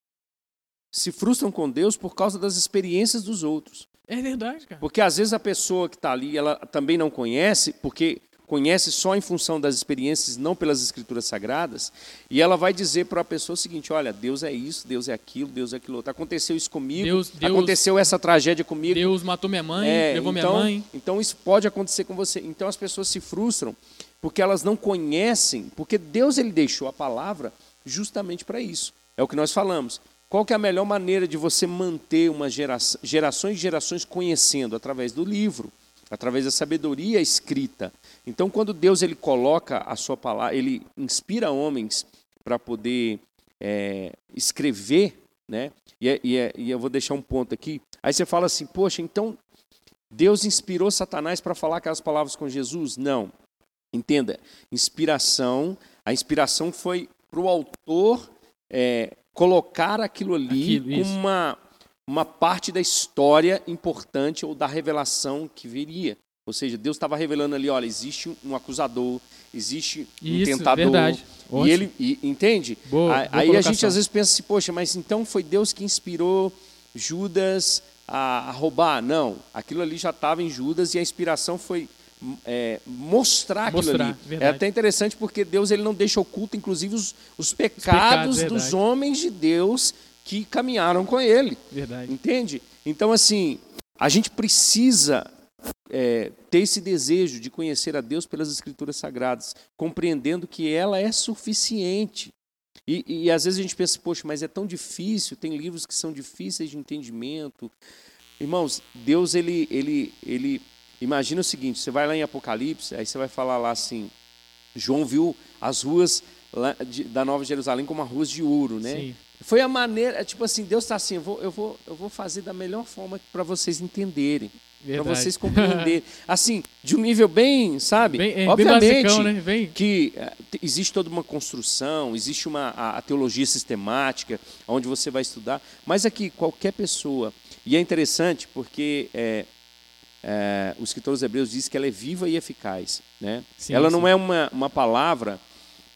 se frustram com Deus por causa das experiências dos outros. É verdade, cara. Porque às vezes a pessoa que está ali, ela também não conhece, porque conhece só em função das experiências, não pelas escrituras sagradas, e ela vai dizer para a pessoa o seguinte: olha, Deus é isso, Deus é aquilo, Deus é aquilo outro. Aconteceu isso comigo, Deus, Deus, aconteceu essa tragédia comigo. Deus matou minha mãe, é, levou então, minha mãe. Então isso pode acontecer com você. Então as pessoas se frustram porque elas não conhecem, porque Deus ele deixou a palavra justamente para isso. É o que nós falamos. Qual que é a melhor maneira de você manter uma geração, gerações e gerações conhecendo? Através do livro, através da sabedoria escrita. Então, quando Deus ele coloca a sua palavra, ele inspira homens para poder é, escrever, né? E, é, e, é, e eu vou deixar um ponto aqui. Aí você fala assim, poxa, então Deus inspirou Satanás para falar aquelas palavras com Jesus? Não. Entenda, inspiração, a inspiração foi para o autor é, colocar aquilo ali Aquilo, como uma, uma parte da história importante ou da revelação que viria. Ou seja, Deus estava revelando ali, olha, existe um acusador, existe um Isso, tentador. verdade. E ele, e- entende? Boa- Aí- boa Aí a gente às vezes pensa assim, poxa, mas então foi Deus que inspirou Judas a, a roubar? Não, aquilo ali já estava em Judas e a inspiração foi é, mostrar aquilo Mostrar, ali. É verdade. até interessante porque Deus ele não deixa oculto, inclusive, os, os pecados, pecados dos verdade. homens de Deus que caminharam com ele. Verdade. Entende? Então, assim, a gente precisa é, ter esse desejo de conhecer a Deus pelas Escrituras Sagradas, compreendendo que ela é suficiente. E, e às vezes a gente pensa, poxa, mas é tão difícil, tem livros que são difíceis de entendimento. Irmãos, Deus, ele, ele, ele. Imagina o seguinte: você vai lá em Apocalipse, aí você vai falar lá assim. João viu as ruas de- da Nova Jerusalém como ruas de ouro, né? Sim. Foi a maneira, é tipo assim, Deus está assim, eu vou, eu vou, eu vou fazer da melhor forma para vocês entenderem, para vocês compreenderem. Assim, de um nível bem, sabe? Bem, é, Obviamente basicão, né? Bem, que te- existe toda uma construção, existe uma a, a teologia sistemática, onde você vai estudar, mas aqui qualquer pessoa, e é interessante porque é, é, o escritor dos Hebreus diz que ela é viva e eficaz, né? Sim, ela não sim. é uma, uma palavra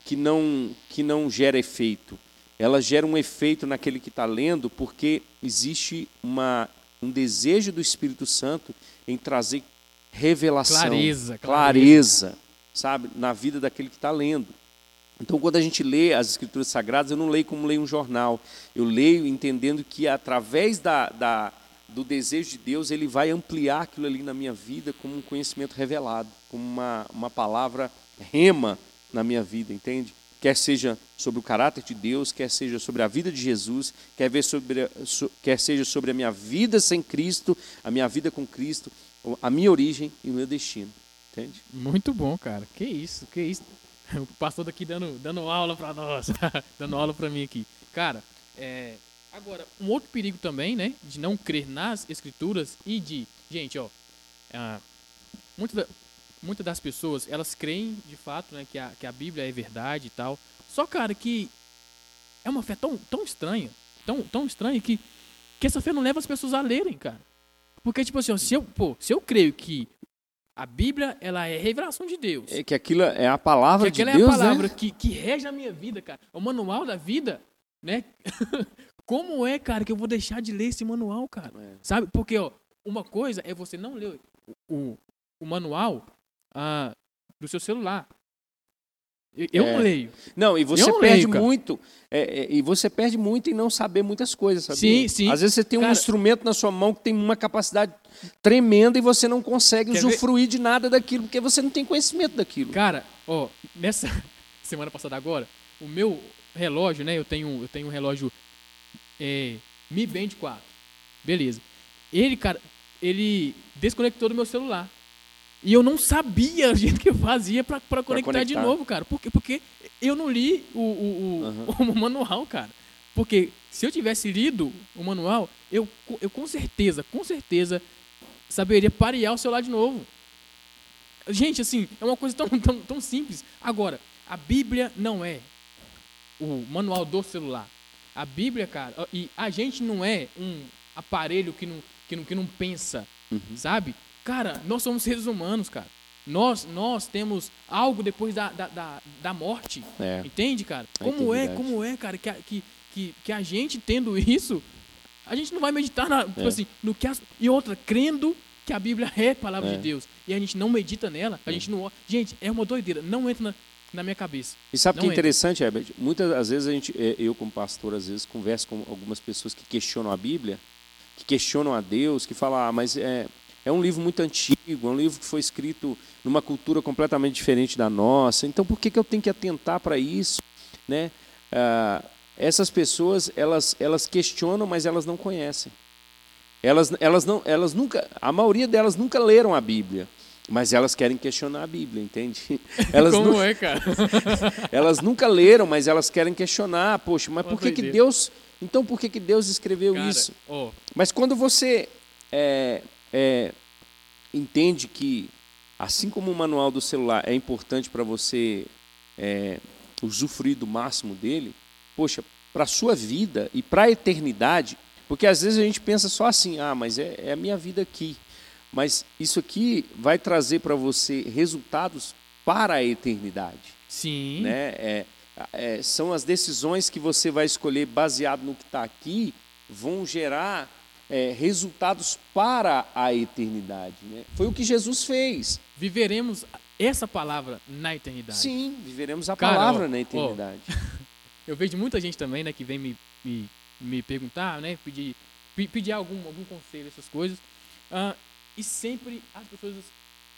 que não que não gera efeito, ela gera um efeito naquele que está lendo, porque existe uma um desejo do Espírito Santo em trazer revelação, Clareza, clareza. clareza, sabe, na vida daquele que está lendo. Então, quando a gente lê as Escrituras Sagradas, eu não leio como leio um jornal. Eu leio entendendo que, através da, da- do desejo de Deus, Ele vai ampliar aquilo ali na minha vida como um conhecimento revelado, como uma, uma palavra rema na minha vida, entende? Quer seja sobre o caráter de Deus, quer seja sobre a vida de Jesus, quer, ver sobre, quer seja sobre a minha vida sem Cristo, a minha vida com Cristo, a minha origem e o meu destino, entende? Muito bom, cara. Que isso, que isso. O pastor daqui dando, dando aula pra nós. dando aula pra mim aqui. Cara, é, agora, um outro perigo também, né? De não crer nas escrituras e de. Gente, ó. ah, muitas da- muitas das pessoas, elas creem de fato, né? Que a, que a Bíblia é verdade e tal. Só, cara, que é uma fé tão, tão estranha. Tão, tão estranha que, que essa fé não leva as pessoas a lerem, cara. Porque, tipo assim, ó, se eu, pô, se eu creio que a Bíblia, ela é revelação de Deus. É que aquilo é a palavra que de aquela Deus, é a palavra né? que, que rege a minha vida, cara. É o manual da vida, né? Como é, cara, que eu vou deixar de ler esse manual, cara? É. Sabe? Porque, ó, uma coisa é você não ler o, o, o manual ah, do seu celular. Eu, É. não leio. Não, e você não perde leio, muito, é, é, e você perde muito em não saber muitas coisas, sabe? Sim, sim. Às vezes você tem um Cara- instrumento na sua mão que tem uma capacidade tremenda e você não consegue Quer ver? usufruir de nada daquilo, porque você não tem conhecimento daquilo. Cara, ó, nessa semana passada agora, o meu relógio, né? Eu tenho, eu tenho um relógio é, Mi Band 4. Beleza. Ele, cara, ele desconectou do meu celular. E eu não sabia o jeito que eu fazia pra, pra conectar, de conectar. novo, cara. Por quê? Porque eu não li o, o, o, o manual, cara. Porque se eu tivesse lido o manual, eu, eu com certeza, com certeza, saberia parear o celular de novo. Gente, assim, é uma coisa tão, tão, tão simples. Agora, a Bíblia não é o manual do celular. A Bíblia, cara, e a gente não é um aparelho que não, que não, que não pensa, sabe? Cara, nós somos seres humanos, cara. Nós, nós temos algo depois da, da, da, da morte. É. Entende, cara? A Como é, eternidade. como é, cara, que, a- que, que, que a gente tendo isso, a gente não vai meditar na, tipo É. assim, no que as, e outra, crendo que a Bíblia é a palavra É. de Deus. E a gente não medita nela, a gente não. Gente, é uma doideira. Não entra na, na minha cabeça. E sabe o que é interessante, Herbert? Muitas às vezes a gente, é, eu como pastor, às vezes converso com algumas pessoas que questionam a Bíblia, que questionam a Deus, que falam, ah, mas é, é um livro muito antigo, é um livro que foi escrito numa cultura completamente diferente da nossa, então por que, que eu tenho que atentar para isso? Né? Ah, essas pessoas, elas, elas questionam, mas elas não conhecem. Elas, elas, não, elas nunca, a maioria delas nunca leram a Bíblia, mas elas querem questionar a Bíblia, entende? Elas Como nu- é, cara? elas nunca leram, mas elas querem questionar. Poxa, mas por que, que. Deus. Então por que, que Deus escreveu Cara, isso? ó, Mas quando você é, é, entende que, assim como o manual do celular é importante para você é, usufruir do máximo dele, poxa, para a sua vida e para a eternidade, porque às vezes a gente pensa só assim, ah, mas é, é a minha vida aqui. Mas isso aqui vai trazer para você resultados para a eternidade. Sim. Né? É, é, são as decisões que você vai escolher baseado no que está aqui, vão gerar é, resultados para a eternidade. Né? Foi o que Jesus fez. Viveremos essa palavra na eternidade. Sim, viveremos a Cara, palavra ó, na eternidade. Eu vejo muita gente também, né, que vem me, me, me perguntar, né, pedir, pe- pedir algum, algum conselho, essas coisas. Ah, e sempre as pessoas,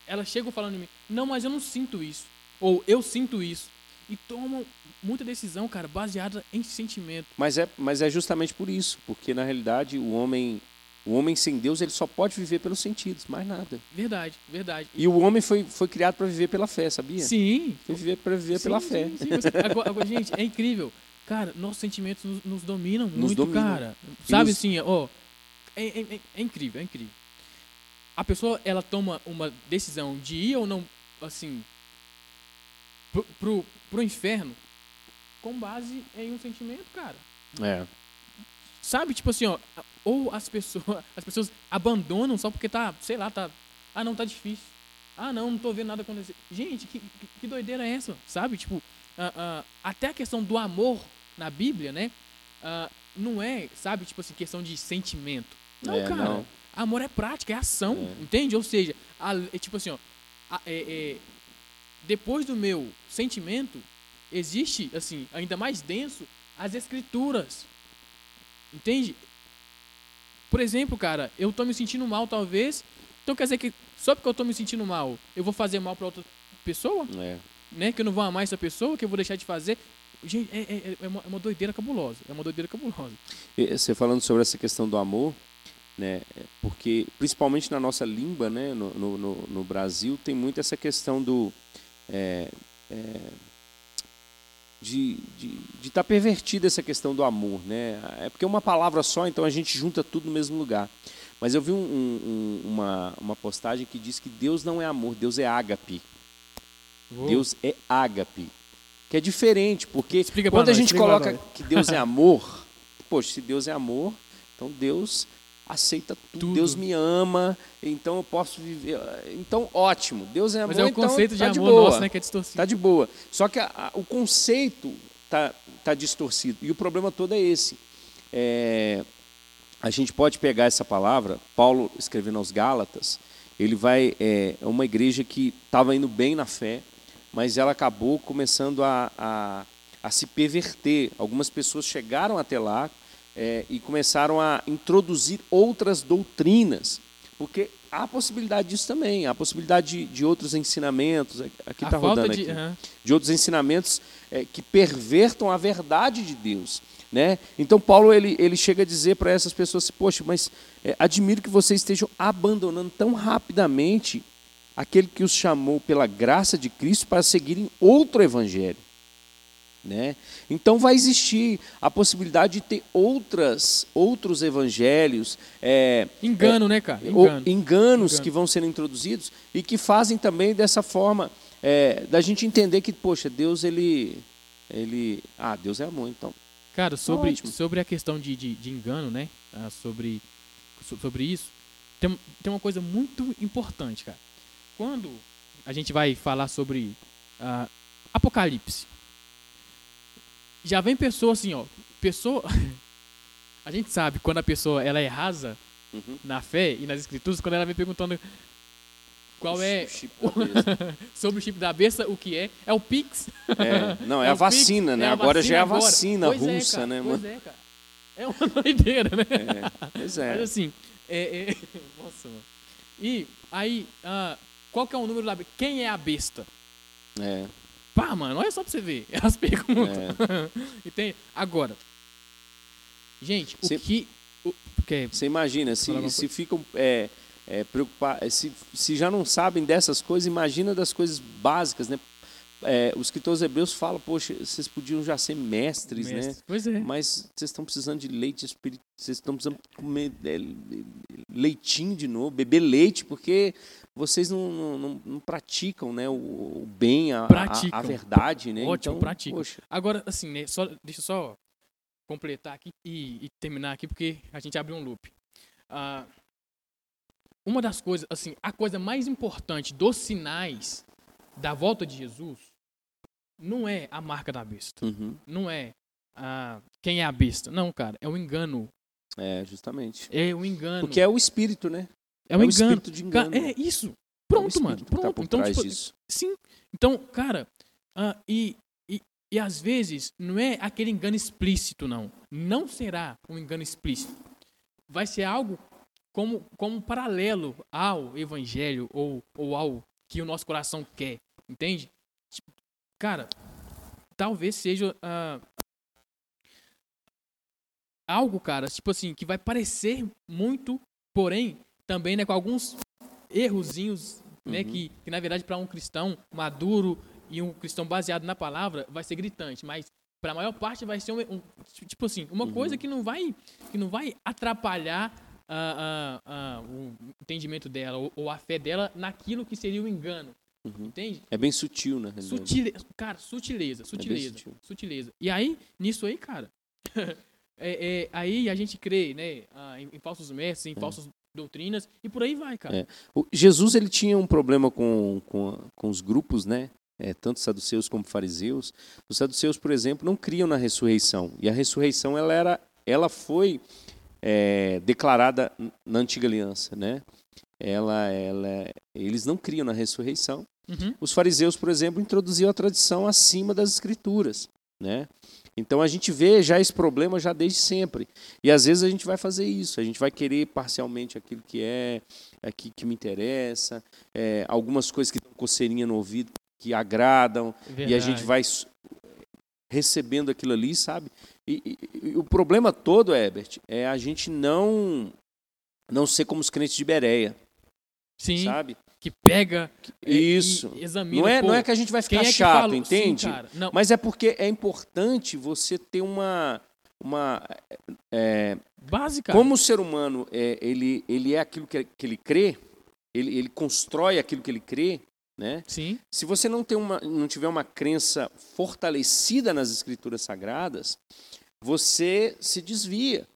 elas chegam falando de mim, não, mas eu não sinto isso. Ou eu sinto isso. E tomam muita decisão, cara, baseada em sentimento. Mas é, mas é justamente por isso, porque na realidade o homem, o homem sem Deus ele só pode viver pelos sentidos, mais nada. Verdade, verdade. E o homem foi, foi criado para viver pela fé, sabia? Sim. Foi viver para viver sim, pela sim, fé. sim, você- agora, agora, gente, é incrível. Cara, nossos sentimentos nos, nos dominam muito, dominam. cara. Sabe nos- assim, ó. É, é- é- é incrível, é incrível. A pessoa, ela toma uma decisão de ir ou não, assim, pro, pro, pro inferno com base em um sentimento, cara. É. Sabe, tipo assim, ó, ou as pessoas, as pessoas abandonam só porque tá, sei lá, tá, ah, não, tá difícil. Ah, não, não tô vendo nada acontecer. Gente, que, que, doideira é essa? Sabe, tipo, ah, ah, até a questão do amor na Bíblia, né, ah, não é, sabe, tipo assim, questão de sentimento. Não, É, cara. não. Amor é prática, é ação, É. entende? Ou seja, a- é tipo assim, ó, a- é- é, depois do meu sentimento, existe, assim, ainda mais denso, as escrituras. Entende? Por exemplo, cara, eu tô me sentindo mal, talvez. Então quer dizer que só porque eu tô me sentindo mal, eu vou fazer mal pra outra pessoa? É. Né? Que eu não vou amar essa pessoa, que eu vou deixar de fazer. Gente, é, é- é uma, é uma doideira cabulosa. É uma doideira cabulosa. E Você falando sobre essa questão do amor, né? Porque principalmente na nossa língua, né? No, no, no- Brasil tem muito essa questão do é, é, de estar pervertida essa questão do amor, né? É porque é uma palavra só, então a gente junta tudo no mesmo lugar. Mas eu vi um- um- um- uma, uma postagem que diz que Deus não é amor, Deus é ágape. Vou- Deus é ágape. Que é diferente, porque Explica quando a nós, gente coloca que Deus é amor, poxa, se Deus é amor, então Deus aceita tudo. Tudo. Deus me ama, então eu posso viver. Então, ótimo. Deus é amor, Mas é o então conceito de tá amor boa. nosso, né? Que é distorcido. Tá de boa. Só que a- a- o conceito tá, tá distorcido. E o problema todo é esse. É, a gente pode pegar essa palavra, Paulo escrevendo aos Gálatas, ele vai. É é uma igreja que estava indo bem na fé, mas ela acabou começando a, a, a se perverter. Algumas pessoas chegaram até lá é, e começaram a introduzir outras doutrinas, porque há possibilidade disso também, há possibilidade de, de outros ensinamentos. Aqui a está rodando de. aqui de outros ensinamentos é, que pervertam a verdade de Deus. Né? Então Paulo ele, ele chega a dizer para essas pessoas, assim, poxa, mas é, admiro que vocês estejam abandonando tão rapidamente aquele que os chamou pela graça de Cristo para seguirem outro evangelho. Né? Então vai existir a possibilidade de ter outras, outros evangelhos, é, Engano, né, cara? Engano. enganos Engano. que vão sendo introduzidos e que fazem também dessa forma é, da gente entender que, poxa, Deus, ele. ele ah, Deus é amor, então. Cara, sobre, ótimo. sobre a questão de, de, de engano, né? ah, sobre, so- sobre isso, tem, tem uma coisa muito importante, cara. Quando a gente vai falar sobre ah, Apocalipse, já vem pessoa assim, ó. Pessoa. a gente sabe quando a pessoa ela é rasa Uhum. na fé e nas escrituras, quando ela vem perguntando qual é O chip da besta. sobre o chip da besta, o que é, é o Pix. É, não, é, É a vacina, Pix, né? é a agora já é a agora. vacina Pois é, russa, cara, né, Pois mano? é, cara. É uma doideira, né? É, pois Mas é. assim, é, é- Nossa, mano. E aí, ah, qual que é o número da besta? Quem é a besta? É, Pá, mano, olha só pra você ver. Elas perguntam. é. Entende? Agora, gente, o Cê- que. Você imagina, se, se ficam é, é, preocupados, se, se já não sabem dessas coisas, imagina das coisas básicas, né? É, os escritores hebreus falam, poxa, vocês podiam já ser mestres, né? mestre. Pois é. Mas vocês estão precisando de leite espírito, vocês estão precisando comer é, leitinho de novo, beber leite, porque vocês não, não, não- praticam né, o, o bem, a, a- a, verdade, né? Ótimo, então, praticam. Poxa, Agora, assim, né? Só, deixa eu só completar aqui e, e terminar aqui, porque a gente abriu um loop. Ah, uma das coisas, assim, a coisa mais importante dos sinais da volta de Jesus não é a marca da besta. Uhum. Não é a, quem é a besta. Não, cara. É o engano. É, justamente. É o engano. Porque é o espírito, né? é o o engano. espírito de engano. Cara, é isso. É Pronto, mano. espírito que tá Pronto. por então, tipo, disso. sim. Então, cara, ah, e, e, e às vezes não é aquele engano explícito, não. Não será um engano explícito. Vai ser algo como, como paralelo ao evangelho ou, ou ao que o nosso coração quer. Entende? Cara, talvez seja ah, algo, cara, tipo assim, que vai parecer muito, porém, também, né, com alguns errozinhos, né, Uhum. que, que na verdade para um cristão maduro e um cristão baseado na palavra vai ser gritante, mas para a maior parte vai ser um, um- tipo assim, uma Uhum. coisa que não vai que não vai atrapalhar ah, ah, o entendimento dela ou, ou a fé dela naquilo que seria o engano, Uhum. entende? É bem sutil, na realidade. Sutileza, cara, sutileza, sutileza, sutil. sutileza. E aí, nisso aí, cara, é, é, aí a gente crê, né, em, em falsos mestres, em falsas doutrinas, e por aí vai, cara. É. Jesus ele tinha um problema com, com, com os grupos, né? É, tanto saduceus como fariseus. Os saduceus, por exemplo, não criam na ressurreição. E a ressurreição ela era, ela foi é, declarada na antiga aliança, né? Ela, ela, eles não criam na ressurreição. Uhum. Os fariseus, por exemplo, introduziam a tradição acima das escrituras, né? Então a gente vê já esse problema já desde sempre. E às vezes a gente vai fazer isso, a gente vai querer parcialmente aquilo que é, aqui que me interessa, é, algumas coisas que dão coceirinha no ouvido que agradam, e a gente Verdade. vai recebendo aquilo ali, sabe? E, e- e o problema todo, Herbert, é a gente não não ser como os crentes de Bereia, Sim, sabe? Que pega é, Isso. examina, Não é, pô, não é que a gente vai ficar é chato? Sim, entende? Não, Mas é porque é importante você ter uma. uma é, básica. como o ser humano é, ele, ele é aquilo que, que ele crê, ele, ele constrói aquilo que ele crê, né? Sim, Se você não, tem uma, não tiver uma crença fortalecida nas escrituras sagradas, você se desvia.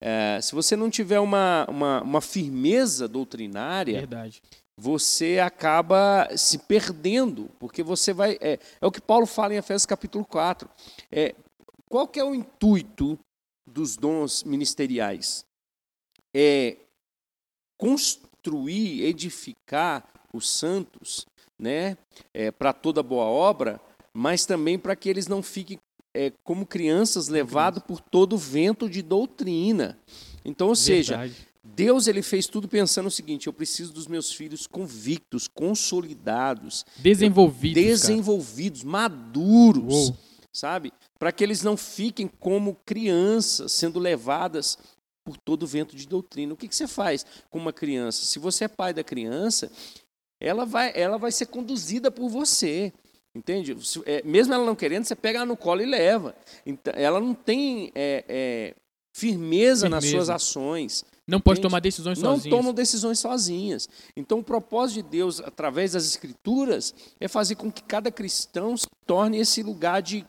É, se você não tiver uma, uma, uma firmeza doutrinária, verdade. Você acaba se perdendo, porque você vai. É, é o que Paulo fala em Efésios capítulo 4. É, qual que é o intuito dos dons ministeriais? É construir, edificar os santos, né, é, para toda boa obra, mas também para que eles não fiquem é, como crianças levados por todo vento de doutrina. Então, ou seja, Verdade. Deus ele fez tudo pensando o seguinte: eu preciso dos meus filhos convictos, consolidados, Desenvolvidos, cara. desenvolvidos, maduros, Uou. sabe? Para que eles não fiquem como crianças sendo levadas por todo vento de doutrina. O que, que você faz com uma criança? Se você é pai da criança, ela vai, ela vai ser conduzida por você. Entende? É, mesmo ela não querendo, você pega ela no colo e leva. Então, ela não tem é, é, firmeza, nas Firmeza. suas ações Não pode Entende? tomar decisões não sozinhos. tomam decisões sozinhas. Então, o propósito de Deus, através das Escrituras, é fazer com que cada cristão se torne esse lugar de,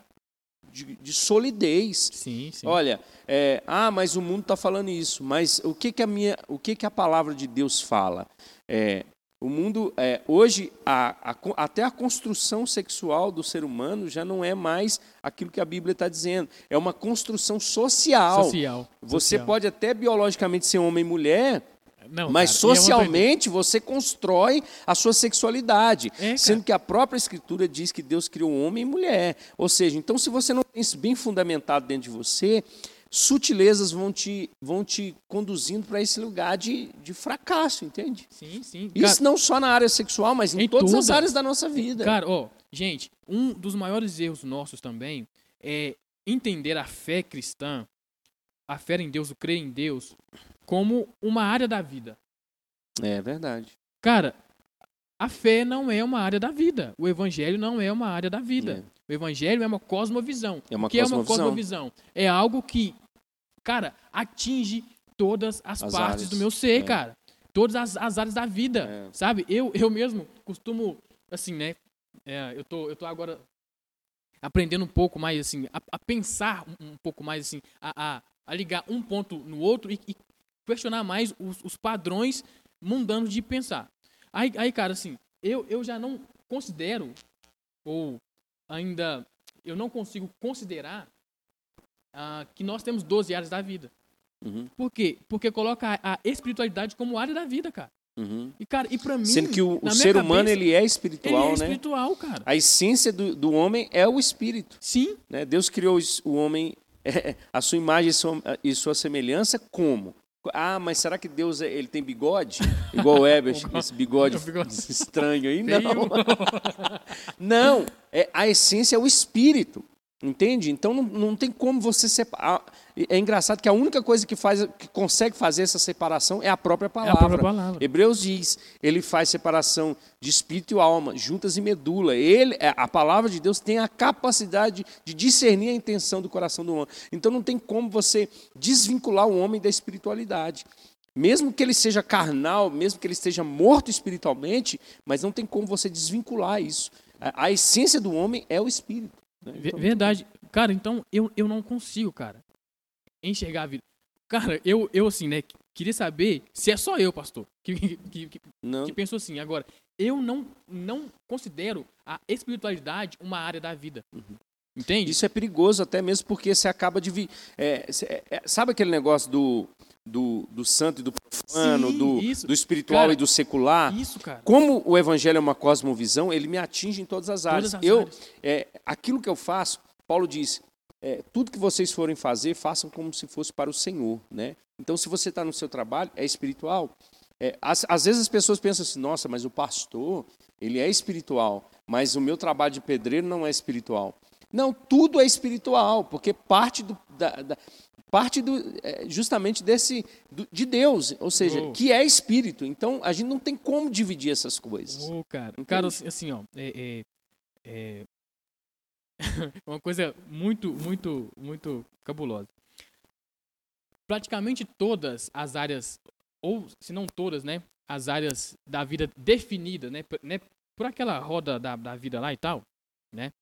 de, de solidez. Sim, sim. Olha, é, ah, mas o mundo está falando isso. Mas o que, que a minha, o que, que a palavra de Deus fala? É, o mundo é, hoje a- a até a construção sexual do ser humano já não é mais aquilo que a Bíblia está dizendo. É uma construção social. Social. Você social. pode até biologicamente ser homem e mulher, Não, mas cara, é socialmente você constrói a sua sexualidade, É, sendo que a própria escritura diz que Deus criou homem e mulher. Ou seja, então se você não tem isso bem fundamentado dentro de você, sutilezas vão te, vão te conduzindo para esse lugar de, de fracasso, entende? Sim, sim. Isso não só na área sexual, mas em, Em todas as tudo. áreas da nossa vida. Cara, ó, gente, um dos maiores erros nossos também é entender a fé cristã, a fé em Deus, o crer em Deus, como uma área da vida. É verdade. Cara, a fé não é uma área da vida. O evangelho não é uma área da vida. O evangelho é uma cosmovisão. É uma o que é uma cosmovisão. cosmovisão? É algo que, cara, atinge todas as, As partes áreas, do meu ser, é. cara. Todas as, as áreas da vida, É. sabe? Eu, eu mesmo costumo, assim, né? é, eu, tô, eu tô agora aprendendo um pouco mais, assim, a, a pensar um, um pouco mais, assim, a, a, a ligar um ponto no outro e, e questionar mais os, os padrões mundanos de pensar. Aí, aí cara, assim, eu, eu já não considero, ou ainda eu não consigo considerar ah, que nós temos 12 áreas da vida. Uhum. Por quê? Porque coloca a, a espiritualidade como área da vida, cara. Uhum. E, cara, e pra mim. Sendo que o, o ser humano cabeça, ele é espiritual, ele é né? espiritual, cara. A essência do, do homem é o espírito. Sim, Né? Deus criou o homem é, a sua imagem e sua, e sua semelhança como? Ah, mas será que Deus é- ele tem bigode? Igual o Heber, esse bigode bigode. estranho aí? Não. Não, é, a essência é o espírito. Entende? Então não, não tem como você separar. É engraçado que a única coisa que faz, que consegue fazer essa separação é a própria é palavra. a própria palavra. Hebreus diz, ele faz separação de espírito e alma, juntas e medula. Ele, é, a palavra de Deus tem a capacidade de discernir a intenção do coração do homem. Então não tem como você desvincular o homem da espiritualidade. Mesmo que ele seja carnal, mesmo que ele esteja morto espiritualmente, mas não tem como você desvincular isso. A, a essência do homem é o espírito. Né? Então, Verdade. Cara, então eu, eu não consigo, cara, enxergar a vida. Cara, eu, eu assim, né, queria saber se é só eu, pastor, que, que, que, não, que pensou assim. Agora, eu não, não considero a espiritualidade uma área da vida. Entende? Isso é perigoso até mesmo porque você acaba de... é, é, é, sabe aquele negócio do, do, do santo e do profano, Sim, do, isso. do espiritual Cara, e do secular? Isso, cara. Como o evangelho é uma cosmovisão, ele me atinge em todas as áreas. Todas as eu, áreas. é, aquilo que eu faço, Paulo diz, é, tudo que vocês forem fazer, façam como se fosse para o Senhor, né? Então, se você está no seu trabalho, é espiritual. É, às, às vezes as pessoas pensam assim, nossa, mas o pastor, ele é espiritual, mas o meu trabalho de pedreiro não é espiritual. Não, tudo é espiritual, porque parte do, da, da- parte do, é, justamente desse de Deus, ou seja, Oh. que é espírito. Então a gente não tem como dividir essas coisas. Ô, cara. Cara, assim, ó, é, é, é uma coisa muito, muito, muito cabulosa. Praticamente todas as áreas, ou se não todas, né, as áreas da vida definida, né, por, né, por aquela roda da, da vida lá e tal, né,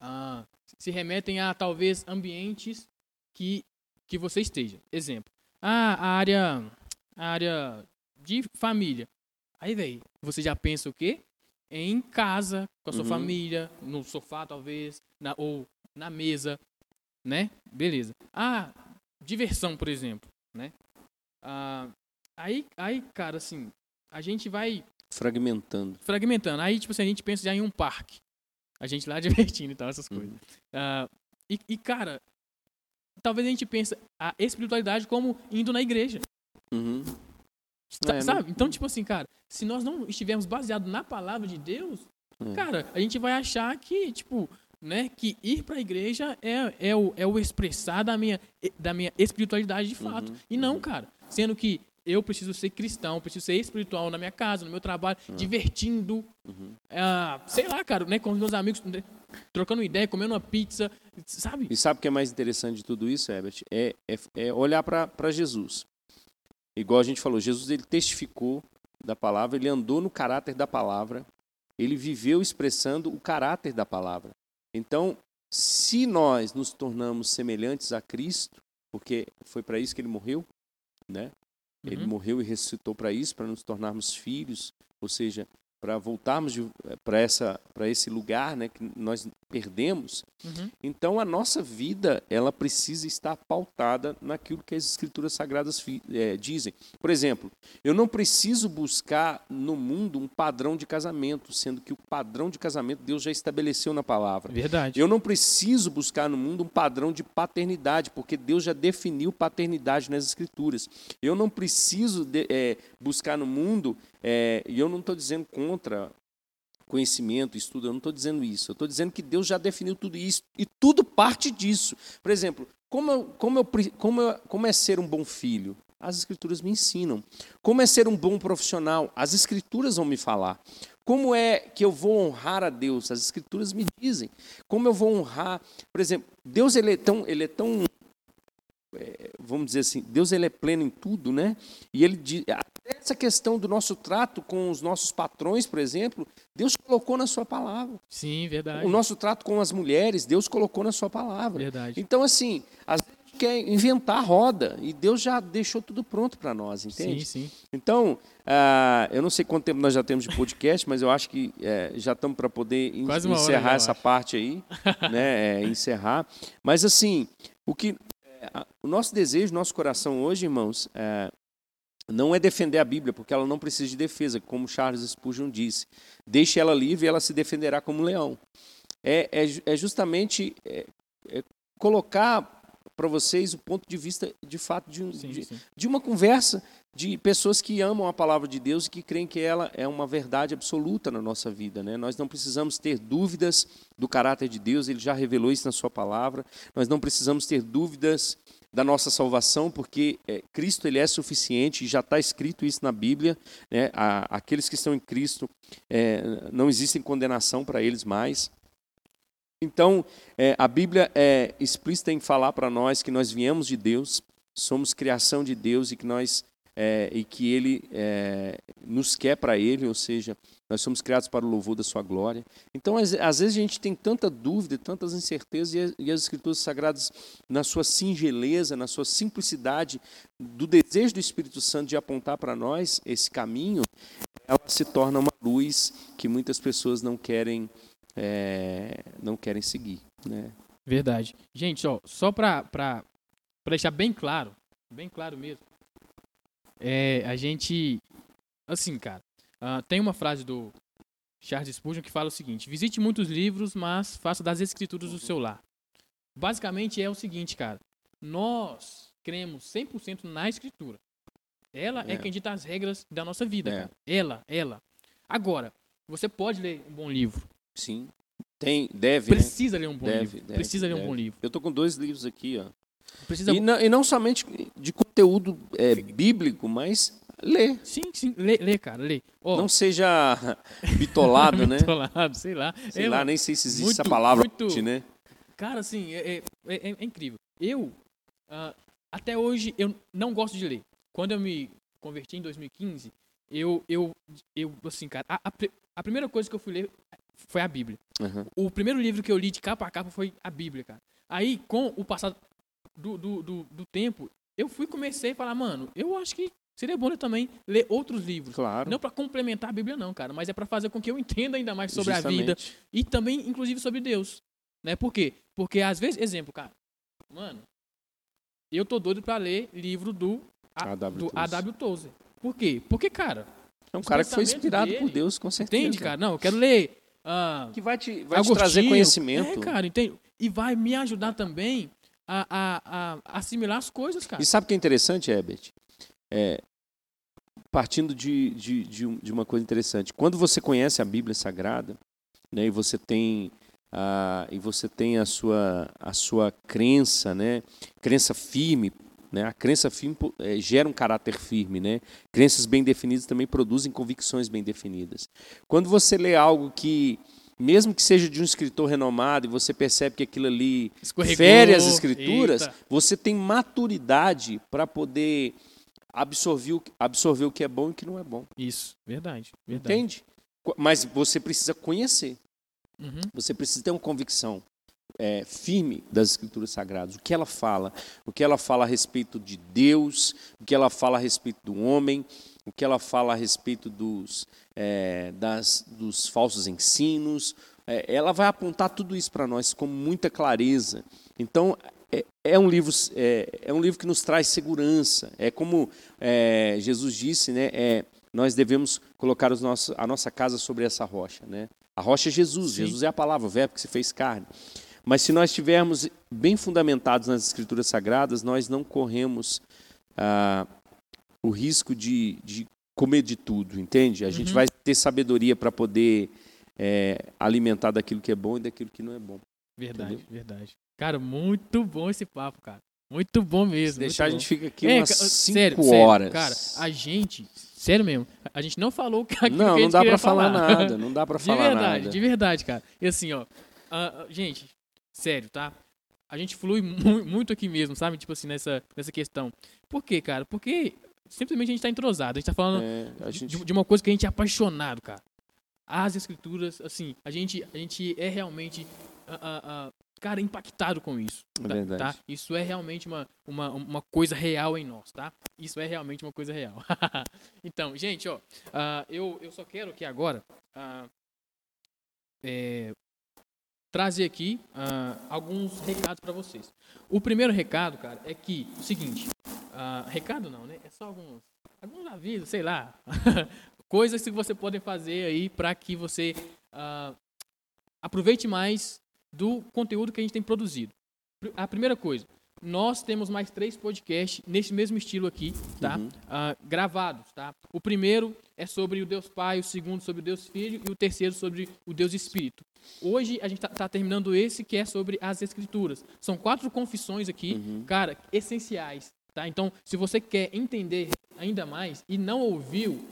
ah, se remetem a talvez ambientes que, que você esteja. Exemplo, ah, a área, a área de família. Aí, velho, você já pensa o quê? Em casa, com a sua Uhum. família, no sofá, talvez, na, ou na mesa, né? Beleza. Ah, diversão, por exemplo, né? Ah, aí, aí, cara, assim, a gente vai Fragmentando. fragmentando. Aí, tipo assim, a gente pensa já em um parque. A gente lá divertindo e tal, essas Uhum. coisas. Ah, e, e, cara, talvez a gente pense a espiritualidade como indo na igreja. Uhum. Sa- É, sabe? não- Então, tipo assim, cara, se nós não estivermos baseados na palavra de Deus, É. cara, a gente vai achar que, tipo, né, que ir pra igreja é, é, o, é o expressar da minha, da minha espiritualidade de fato. Uhum, E não, cara. Sendo que eu preciso ser cristão, preciso ser espiritual na minha casa, no meu trabalho, divertindo. Uhum. ah, sei lá, cara, né, com os meus amigos, né, trocando ideia, comendo uma pizza, sabe? E sabe o que é mais interessante de tudo isso, Herbert? É, é, é olhar para Jesus. Igual a gente falou, Jesus ele testificou da palavra, ele andou no caráter da palavra, ele viveu expressando o caráter da palavra. Então, se nós nos tornamos semelhantes a Cristo, porque foi para isso que ele morreu, né? Ele Uhum. morreu e ressuscitou para isso, para nos tornarmos filhos, ou seja, para voltarmos para essa para esse lugar, né, que nós perdemos. Uhum. Então a nossa vida ela precisa estar pautada naquilo que as escrituras sagradas eh, dizem. Por exemplo, eu não preciso buscar no mundo um padrão de casamento, sendo que o padrão de casamento Deus já estabeleceu na palavra. Verdade. Eu não preciso buscar no mundo um padrão de paternidade, porque Deus já definiu paternidade nas Escrituras. Eu não preciso de- eh, buscar no mundo, eh, e eu não estou dizendo contra conhecimento, estudo, eu não estou dizendo isso. Eu estou dizendo que Deus já definiu tudo isso e tudo parte disso. Por exemplo, como, eu- como, eu como, eu- como é ser um bom filho? As Escrituras me ensinam. Como é ser um bom profissional? As Escrituras vão me falar. Como é que eu vou honrar a Deus? As Escrituras me dizem. Como eu vou honrar? Por exemplo, Deus ele é tão, ele é tão é, vamos dizer assim, Deus ele é pleno em tudo, né? E ele diz, essa questão do nosso trato com os nossos patrões, por exemplo, Deus colocou na sua palavra. Sim, verdade. O nosso trato com as mulheres, Deus colocou na sua palavra. Verdade. Então, assim, às vezes a gente quer inventar a roda e Deus já deixou tudo pronto para nós, entende? Sim, sim. Então, uh, eu não sei quanto tempo nós já temos de podcast, mas eu acho que é, já estamos para poder encerrar já, essa parte aí, né? É, encerrar. Mas assim, o que é, o nosso desejo, nosso coração hoje, irmãos, é, não é defender a Bíblia, porque ela não precisa de defesa, como Charles Spurgeon disse. Deixe ela livre e ela se defenderá como um leão. É, é, é justamente é, é colocar para vocês o ponto de vista, de fato, de, um, sim, de, sim. de, uma conversa de pessoas que amam a palavra de Deus e que creem que ela é uma verdade absoluta na nossa vida. Né? Nós não precisamos ter dúvidas do caráter de Deus, ele já revelou isso na sua palavra. Nós não precisamos ter dúvidas da nossa salvação, porque é, Cristo ele é suficiente, e já está escrito isso na Bíblia. Né? A, aqueles que estão em Cristo é, não existem condenação para eles mais. Então, é, a Bíblia é explícita em falar para nós que nós viemos de Deus, somos criação de Deus e que nós é, e que Ele nos quer para Ele, ou seja, nós somos criados para o louvor da Sua glória. Então, às, vezes a gente tem tanta dúvida, tantas incertezas, e e as Escrituras Sagradas, na sua singeleza, na sua simplicidade, do desejo do Espírito Santo de apontar para nós esse caminho, ela se torna uma luz que muitas pessoas não querem, é, não querem seguir. Né? Verdade. Gente, ó, só para deixar bem claro, bem claro mesmo, é, a gente, assim, cara, uh, tem uma frase do Charles Spurgeon que fala o seguinte: visite muitos livros, mas faça das escrituras o seu lar. Basicamente é o seguinte, cara, nós cremos 100% na escritura. Ela é. é. quem dita as regras da nossa vida, é. cara. Ela, ela. Agora, você pode ler um bom livro. Sim. Tem, deve. Né? Precisa né? ler um bom deve, livro. Deve, Precisa deve. ler um bom livro. Eu tô com dois livros aqui, ó. Precisa... E, não, e não somente de conteúdo é, bíblico, mas lê. Sim, sim, lê, lê cara, lê. Oh. Não seja bitolado, né? bitolado, sei lá. Sei lá, nem sei se existe muito, essa palavra, muito... né? Cara, assim, é, é, é, é incrível. Eu, uh, até hoje, eu não gosto de ler. Quando eu me converti em 2015, eu, eu, eu assim, cara, a, a, a primeira coisa que eu fui ler foi a Bíblia. Uhum. O primeiro livro que eu li de capa a capa foi a Bíblia, cara. Aí, com o passado do, do, do, do tempo, eu fui comecei a falar, mano, eu acho que seria bom eu também ler outros livros. Claro. Não para complementar a Bíblia, não, cara, mas é para fazer com que eu entenda ainda mais sobre Justamente. a vida e também, inclusive, sobre Deus. Né? Por quê? Porque às vezes, exemplo, cara, mano, eu tô doido para ler livro do A.W. Tozer. Por quê? Porque, cara. É um cara que foi inspirado dele, por Deus, com certeza. Entende, cara? Não, eu quero ler. Uh, que vai te, vai te trazer conhecimento. É, cara, entende? E vai me ajudar também a, a, a assimilar as coisas, cara. E sabe o que é interessante, Herbert? É, partindo de, de, de, de, uma coisa interessante. Quando você conhece a Bíblia Sagrada, né, e você tem a, e você tem a sua, a sua crença, né, crença firme, né, a crença firme é, gera um caráter firme, né? Crenças bem definidas também produzem convicções bem definidas. Quando você lê algo que mesmo que seja de um escritor renomado, e você percebe que aquilo ali fere as escrituras, eita. você tem maturidade para poder absorver, absorver o que é bom e o que não é bom. Isso, verdade. verdade. Entende? Mas você precisa conhecer. Uhum. Você precisa ter uma convicção é, firme das Escrituras Sagradas. O que ela fala, o que ela fala a respeito de Deus, o que ela fala a respeito do homem, o que ela fala a respeito dos, é, das, dos falsos ensinos. É, ela vai apontar tudo isso para nós com muita clareza. Então, é, é um livro, é, é, um livro que nos traz segurança. É como é, Jesus disse, né? É, nós devemos colocar os nossos, a nossa casa sobre essa rocha. Né? A rocha é Jesus, Sim. Jesus é a palavra, o verbo que se fez carne. Mas se nós estivermos bem fundamentados nas Escrituras Sagradas, nós não corremos ah, o risco de, de comer de tudo, entende? A uhum. gente vai ter sabedoria para poder é, alimentar daquilo que é bom e daquilo que não é bom. Verdade, entendeu? verdade. Cara, muito bom esse papo, cara. Muito bom mesmo. Se deixar, a gente fica aqui é, umas 5 horas. Sério, cara, a gente, sério mesmo, a gente não falou que aquilo Não, que não dá para falar nada, não dá para falar verdade, nada. De verdade, cara. E assim, ó, uh, gente, sério, tá? A gente flui mu muito aqui mesmo, sabe? Tipo assim, nessa, nessa questão. Por quê, cara? Porque simplesmente a gente tá entrosado. A gente tá falando é, gente... de, de, uma coisa que a gente é apaixonado, cara. As escrituras, assim, a gente, a gente é realmente uh, uh, cara, impactado com isso. É tá, tá? Isso é realmente uma, uma, uma coisa real em nós, tá? Isso é realmente uma coisa real. então, gente, ó, ah, eu, eu só quero que agora ah, é, trazer aqui ah, alguns recados para vocês. O primeiro recado, cara, é que o seguinte, recado não, né? É só alguns, alguns avisos, sei lá, coisas que você pode fazer aí para que você aproveite mais do conteúdo que a gente tem produzido. Pr- A primeira coisa, nós temos mais três podcasts nesse mesmo estilo aqui, tá? Ah, gravados, tá? O primeiro é sobre o Deus Pai, o segundo sobre o Deus Filho e o terceiro sobre o Deus Espírito. Hoje a gente tá, tá terminando esse que é sobre as Escrituras. São quatro confissões aqui, cara, essenciais, tá? Então, se você quer entender ainda mais e não ouviu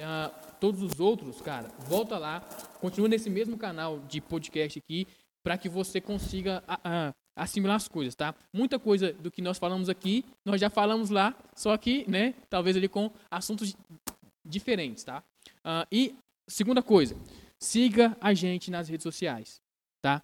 ah, todos os outros, cara, volta lá, continua nesse mesmo canal de podcast aqui, para que você consiga assimilar as coisas, tá? Muita coisa do que nós falamos aqui, nós já falamos lá, só que, né, talvez ali com assuntos diferentes, tá? Ah, e segunda coisa, siga a gente nas redes sociais, tá?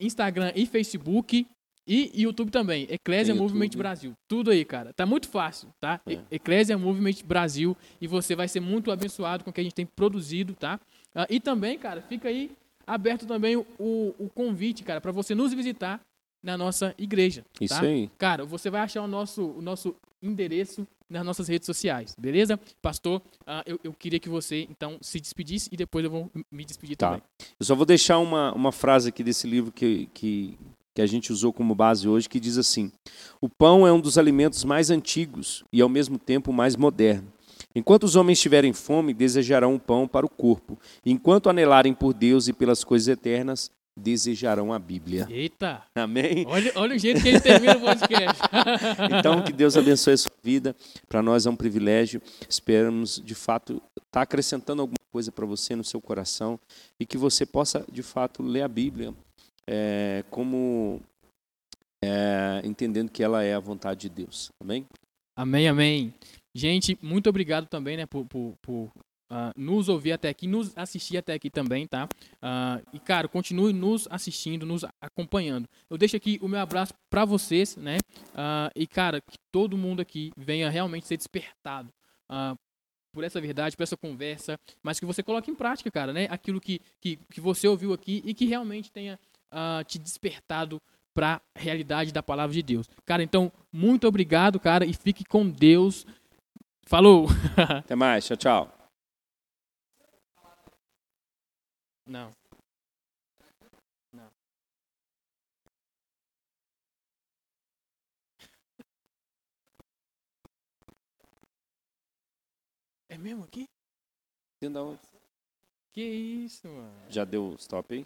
Instagram e Facebook e YouTube também, Eclésia Movement. Brasil. Tudo aí, cara. Tá muito fácil, tá? É. Eclésia Movement Brasil e você vai ser muito abençoado com o que a gente tem produzido, tá? Ah, e também, cara, fica aí aberto também o, o, convite, cara, para você nos visitar na nossa igreja. Isso tá? aí. Cara, você vai achar o nosso, o nosso endereço nas nossas redes sociais, beleza? Pastor, ah, eu, eu queria que você, então, se despedisse e depois eu vou me despedir Tá. também. Eu só vou deixar uma, uma frase aqui desse livro que, que, que a gente usou como base hoje, que diz assim: O pão é um dos alimentos mais antigos e, ao mesmo tempo, mais moderno. Enquanto os homens tiverem fome, desejarão o pão para o corpo. Enquanto anelarem por Deus e pelas coisas eternas, desejarão a Bíblia. Eita! Amém? Olha, olha o jeito que ele termina o podcast. Então, que Deus abençoe a sua vida. Para nós é um privilégio. Esperamos, de fato, estar acrescentando alguma coisa para você no seu coração e que você possa, de fato, ler a Bíblia é, como é, entendendo que ela é a vontade de Deus. Amém? Amém, amém. Gente, muito obrigado também, né, por, por, por, ah, nos ouvir até aqui, nos assistir até aqui também, tá? Ah, e, cara, continue nos assistindo, nos acompanhando. Eu deixo aqui o meu abraço para vocês, né? Ah, e, cara, que todo mundo aqui venha realmente ser despertado por essa verdade, por essa conversa, mas que você coloque em prática, cara, né? Aquilo que, que, que você ouviu aqui e que realmente tenha ah, te despertado para a realidade da palavra de Deus. Cara, então, muito obrigado, cara, e fique com Deus. Falou! Até mais. Tchau, tchau. Não. Não. É mesmo aqui? Onde? Que isso, mano? Já deu stop aí?